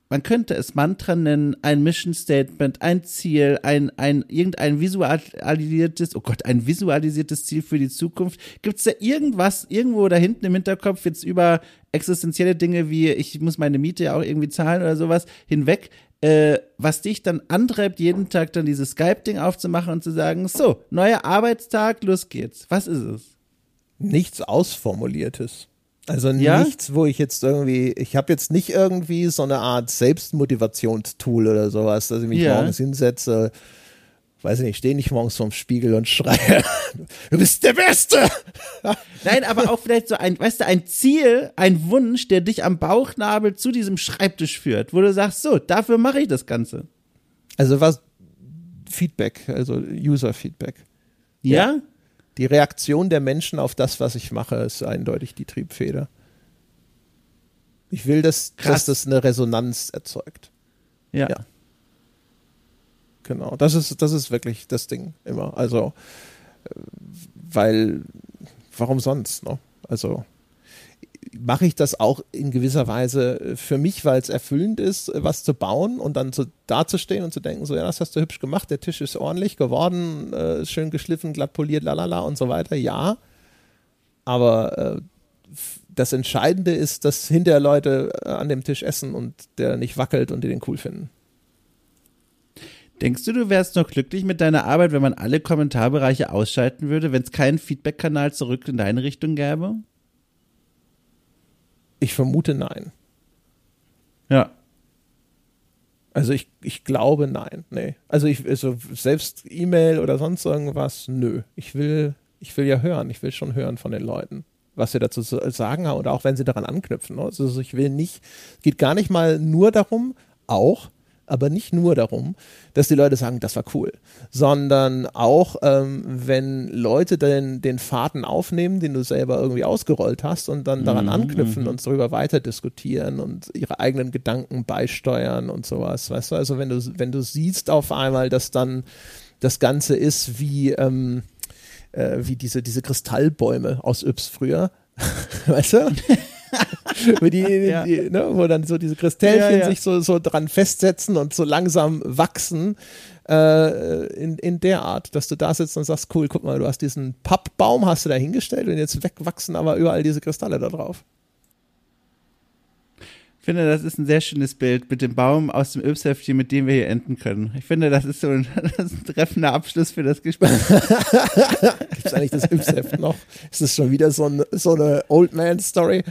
man könnte es Mantra nennen, ein Mission Statement, ein Ziel, ein, ein, irgendein visualisiertes, oh Gott, ein visualisiertes Ziel für die Zukunft. Gibt es da irgendwas, irgendwo da hinten im Hinterkopf jetzt über existenzielle Dinge wie, ich muss meine Miete ja auch irgendwie zahlen oder sowas hinweg, äh, was dich dann antreibt, jeden Tag dann dieses Skype-Ding aufzumachen und zu sagen, so, neuer Arbeitstag, los geht's. Was ist es? Nichts Ausformuliertes. Also ja? nichts, wo ich jetzt irgendwie, ich habe jetzt nicht irgendwie so eine Art Selbstmotivationstool oder sowas, dass ich mich ja. morgens hinsetze, weiß ich nicht, stehe nicht morgens vorm Spiegel und schreie, du bist der Beste! Nein, aber auch vielleicht so ein, weißt du, ein Ziel, ein Wunsch, der dich am Bauchnabel zu diesem Schreibtisch führt, wo du sagst, so, dafür mache ich das Ganze. Also was, Feedback, also User-Feedback. Ja? ja? Die Reaktion der Menschen auf das, was ich mache, ist eindeutig die Triebfeder. Ich will, dass, dass das eine Resonanz erzeugt. Ja. ja. Genau, das ist, das ist wirklich das Ding immer. Also, äh, weil, warum sonst? Ne? Also, mache ich das auch in gewisser Weise für mich, weil es erfüllend ist, was zu bauen und dann so dazustehen und zu denken, so ja, das hast du hübsch gemacht, der Tisch ist ordentlich geworden, äh, schön geschliffen, glatt poliert, lalala und so weiter. Ja, aber äh, das Entscheidende ist, dass hinterher Leute äh, an dem Tisch essen und der nicht wackelt und die den cool finden. Denkst du, du wärst noch glücklich mit deiner Arbeit, wenn man alle Kommentarbereiche ausschalten würde, wenn es keinen Feedback-Kanal zurück in deine Richtung gäbe? Ich vermute nein. Ja. Also ich, ich glaube nein. Nee. Also ich, also selbst E-Mail oder sonst irgendwas, nö. Ich will, ich will ja hören. Ich will schon hören von den Leuten, was sie dazu sagen haben oder auch wenn sie daran anknüpfen. Ne? Also ich will nicht, es geht gar nicht mal nur darum, auch, aber nicht nur darum, dass die Leute sagen, das war cool, sondern auch, ähm, wenn Leute den, den Faden aufnehmen, den du selber irgendwie ausgerollt hast und dann daran mhm, anknüpfen mhm. und darüber weiter diskutieren und ihre eigenen Gedanken beisteuern und sowas, weißt du, also wenn du, wenn du siehst auf einmal, dass dann das Ganze ist wie, ähm, äh, wie diese, diese Kristallbäume aus Yps früher. weißt du? wo, die, ja. die, ne, wo dann so diese Kristallchen ja, sich so, so dran festsetzen und so langsam wachsen äh, in, in der Art, dass du da sitzt und sagst, cool, guck mal, du hast diesen Pappbaum, hast du da hingestellt und jetzt wegwachsen aber überall diese Kristalle da drauf. Ich finde, das ist ein sehr schönes Bild mit dem Baum aus dem Yps-Heftchen, mit dem wir hier enden können. Ich finde, das ist so ein, ist ein treffender Abschluss für das Gespräch. Gibt es eigentlich das Yps-Heft noch? Ist das schon wieder so, ein, so eine Old Man-Story?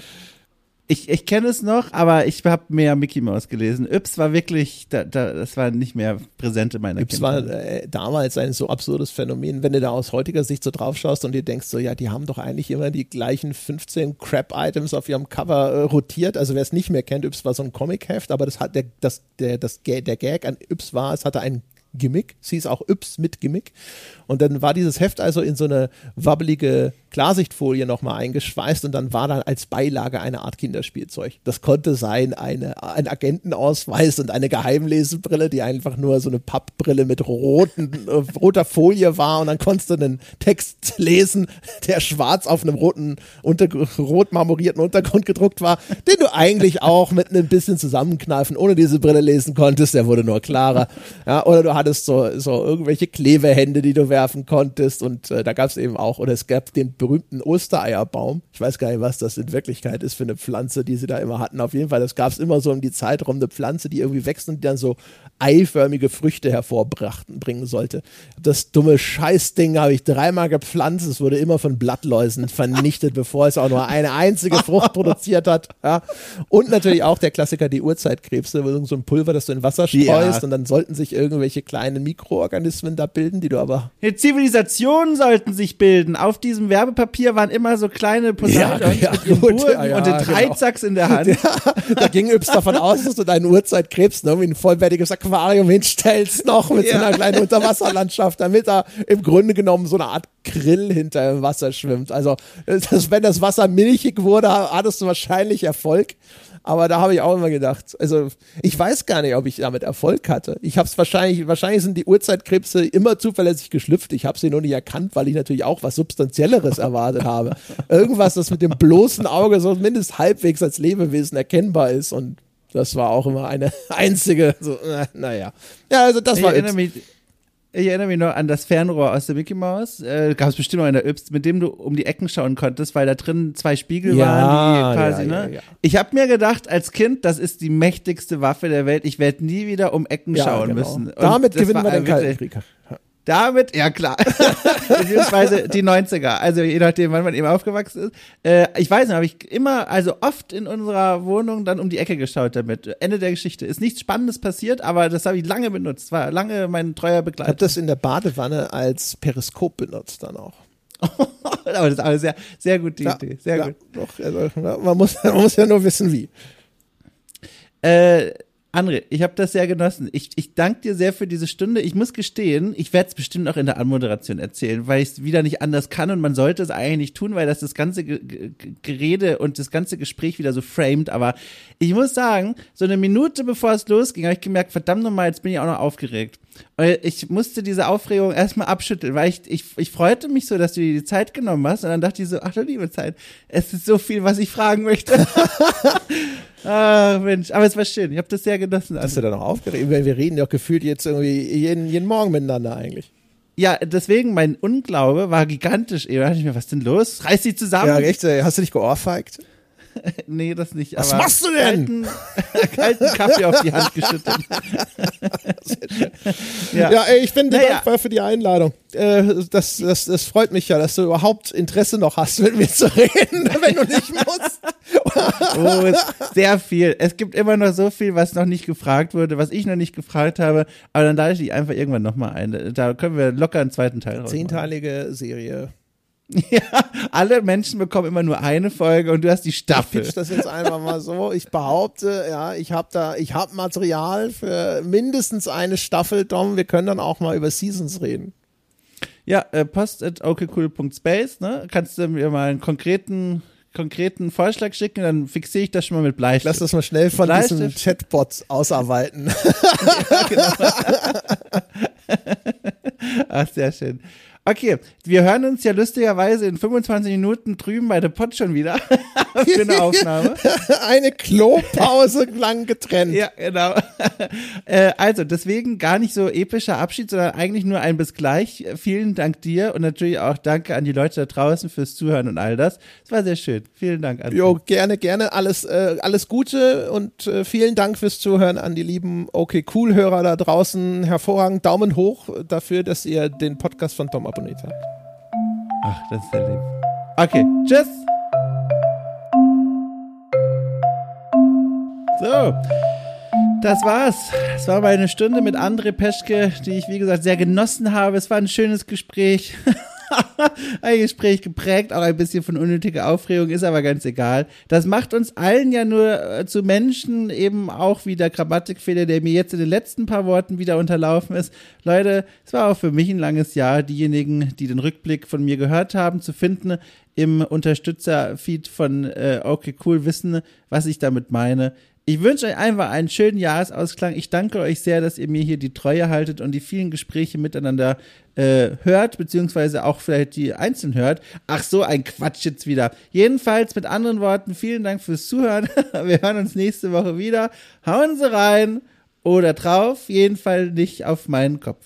Ich, ich kenne es noch, aber ich habe mehr Mickey Mouse gelesen. Yps war wirklich, da, da, das war nicht mehr präsent in meiner Yps Kindheit. war äh, damals ein so absurdes Phänomen, wenn du da aus heutiger Sicht so drauf schaust und dir denkst so, ja, die haben doch eigentlich immer die gleichen 15 Crap-Items auf ihrem Cover äh, rotiert. Also wer es nicht mehr kennt, Yps war so ein Comic-Heft, aber das hat der, das, der, das, der Gag an Yps war, es hatte einen Gimmick. Sie ist auch Yps mit Gimmick. Und dann war dieses Heft also in so eine wabbelige Klarsichtfolie nochmal eingeschweißt und dann war da als Beilage eine Art Kinderspielzeug. Das konnte sein eine, ein Agentenausweis und eine Geheimlesebrille, die einfach nur so eine Pappbrille mit roten, äh, roter Folie war und dann konntest du einen Text lesen, der schwarz auf einem roten, unter, rot marmorierten Untergrund gedruckt war, den du eigentlich auch mit ein bisschen zusammenkneifen ohne diese Brille lesen konntest, der wurde nur klarer. Ja, oder du hattest so, so irgendwelche Klebehände, die du werfen konntest und äh, da gab es eben auch, oder es gab den berühmten Ostereierbaum. Ich weiß gar nicht, was das in Wirklichkeit ist für eine Pflanze, die sie da immer hatten. Auf jeden Fall, das gab es immer so um die Zeit rum, eine Pflanze, die irgendwie wächst und die dann so eiförmige Früchte hervorbringen sollte. Das dumme Scheißding habe ich dreimal gepflanzt. Es wurde immer von Blattläusen vernichtet, bevor es auch nur eine einzige Frucht produziert hat. Ja. Und natürlich auch der Klassiker, die Urzeitkrebse, so ein Pulver, das du in Wasser streust ja. und dann sollten sich irgendwelche kleinen Mikroorganismen da bilden, die du aber. Zivilisationen sollten sich bilden. Auf diesem Werbepapier waren immer so kleine Poseidons ja, ja, gut, ja, ja, und den Treitsacks genau. in der Hand. da ging Yps davon aus, dass du deinen Urzeitkrebs ne, wie ein vollwertiges Aquarium hinstellst, noch mit so einer kleinen Unterwasserlandschaft, damit da im Grunde genommen so eine Art Grill hinter dem Wasser schwimmt. Also, das, wenn das Wasser milchig wurde, hattest du wahrscheinlich Erfolg. Aber da habe ich auch immer gedacht, also ich weiß gar nicht, ob ich damit Erfolg hatte. Ich habe es wahrscheinlich, wahrscheinlich sind die Urzeitkrebse immer zuverlässig geschlüpft. Ich habe sie nur nicht erkannt, weil ich natürlich auch was Substanzielleres erwartet habe. Irgendwas, das mit dem bloßen Auge so mindestens halbwegs als Lebewesen erkennbar ist. Und das war auch immer eine einzige, so, äh, naja. Ja, also das ich war. Erinnere mich, ich erinnere mich noch an das Fernrohr aus der Mickey Mouse. Äh, Gab es bestimmt noch in der Yps, mit dem du um die Ecken schauen konntest, weil da drin zwei Spiegel ja, waren, die quasi, ja, ne? Ja, ich habe mir gedacht, als Kind, das ist die mächtigste Waffe der Welt. Ich werde nie wieder um Ecken schauen genau. müssen. Und Damit gewinnen wir den Kalten Krieg. Damit, ja klar. Beziehungsweise die 90er. Also je nachdem, wann man eben aufgewachsen ist. Äh, ich weiß nicht, habe ich immer, also oft in unserer Wohnung dann um die Ecke geschaut damit. Ende der Geschichte. Ist nichts Spannendes passiert, aber das habe ich lange benutzt. War lange mein treuer Begleiter. Ich habe das in der Badewanne als Periskop benutzt dann auch. aber das ist eine sehr, sehr gute ja, Idee. Sehr ja, gut. Doch, also, man, muss, man muss ja nur wissen, wie. Äh, André, ich habe das sehr genossen. Ich, ich danke dir sehr für diese Stunde. Ich muss gestehen, ich werde es bestimmt auch in der Anmoderation erzählen, weil ich es wieder nicht anders kann und man sollte es eigentlich nicht tun, weil das das ganze G G Gerede und das ganze Gespräch wieder so framed. Aber ich muss sagen, so eine Minute bevor es losging, habe ich gemerkt, verdammt nochmal, jetzt bin ich auch noch aufgeregt. Und ich musste diese Aufregung erstmal abschütteln, weil ich, ich, ich freute mich so, dass du dir die Zeit genommen hast. Und dann dachte ich so, ach du liebe Zeit, es ist so viel, was ich fragen möchte. Ah, Mensch, aber es war schön. Ich habe das sehr genossen. Hast du da noch aufgeregt? Wir reden ja gefühlt jetzt irgendwie jeden, jeden Morgen miteinander eigentlich. Ja, deswegen mein Unglaube war gigantisch. Da dachte ich mir, was ist denn los? Reiß sie zusammen. Ja, echt? Hast du dich geohrfeigt? nee, das nicht. Was machst du denn? Kalten, kalten Kaffee auf die Hand geschüttet. ja. ja, ich bin dir naja. dankbar für die Einladung. Äh, das, das, das freut mich ja, dass du überhaupt Interesse noch hast, mit mir zu reden, wenn du nicht musst. oh, sehr viel. Es gibt immer noch so viel, was noch nicht gefragt wurde, was ich noch nicht gefragt habe. Aber dann lade ich dich einfach irgendwann nochmal ein. Da können wir locker einen zweiten Teil raus. Zehnteilige Serie. Ja, alle Menschen bekommen immer nur eine Folge und du hast die Staffel. Ich das jetzt einfach mal so. Ich behaupte, ja, ich habe da, ich habe Material für mindestens eine Staffel, Dom. Wir können dann auch mal über Seasons reden. Ja, äh, post at okcool.space, ne? Kannst du mir mal einen konkreten konkreten Vorschlag schicken, dann fixiere ich das schon mal mit Bleistift. Lass das mal schnell von diesen Chatbots ausarbeiten. ja, genau. Ach, sehr schön. Okay, wir hören uns ja lustigerweise in 25 Minuten drüben bei der Pod schon wieder für eine Aufnahme. eine Klopause lang getrennt. Ja, genau. Äh, also, deswegen gar nicht so epischer Abschied, sondern eigentlich nur ein bis gleich. Vielen Dank dir und natürlich auch danke an die Leute da draußen fürs Zuhören und all das. Es war sehr schön. Vielen Dank. An jo, gerne, gerne. Alles, äh, alles Gute und äh, vielen Dank fürs Zuhören an die lieben Okay Cool Hörer da draußen. Hervorragend. Daumen hoch dafür, dass ihr den Podcast von Tom abonniert habt. Ach, das ist sehr lieb. Okay, tschüss. So, das war's. Es war meine Stunde mit André Peschke, die ich, wie gesagt, sehr genossen habe. Es war ein schönes Gespräch. ein Gespräch geprägt, auch ein bisschen von unnötiger Aufregung, ist aber ganz egal. Das macht uns allen ja nur äh, zu Menschen, eben auch wie der Grammatikfehler, der mir jetzt in den letzten paar Worten wieder unterlaufen ist. Leute, es war auch für mich ein langes Jahr, diejenigen, die den Rückblick von mir gehört haben, zu finden im Unterstützerfeed von äh, Okay Cool wissen, was ich damit meine. Ich wünsche euch einfach einen schönen Jahresausklang. Ich danke euch sehr, dass ihr mir hier die Treue haltet und die vielen Gespräche miteinander äh, hört, beziehungsweise auch vielleicht die einzeln hört. Ach so, ein Quatsch jetzt wieder. Jedenfalls mit anderen Worten, vielen Dank fürs Zuhören. Wir hören uns nächste Woche wieder. Hauen Sie rein oder drauf, jedenfalls nicht auf meinen Kopf.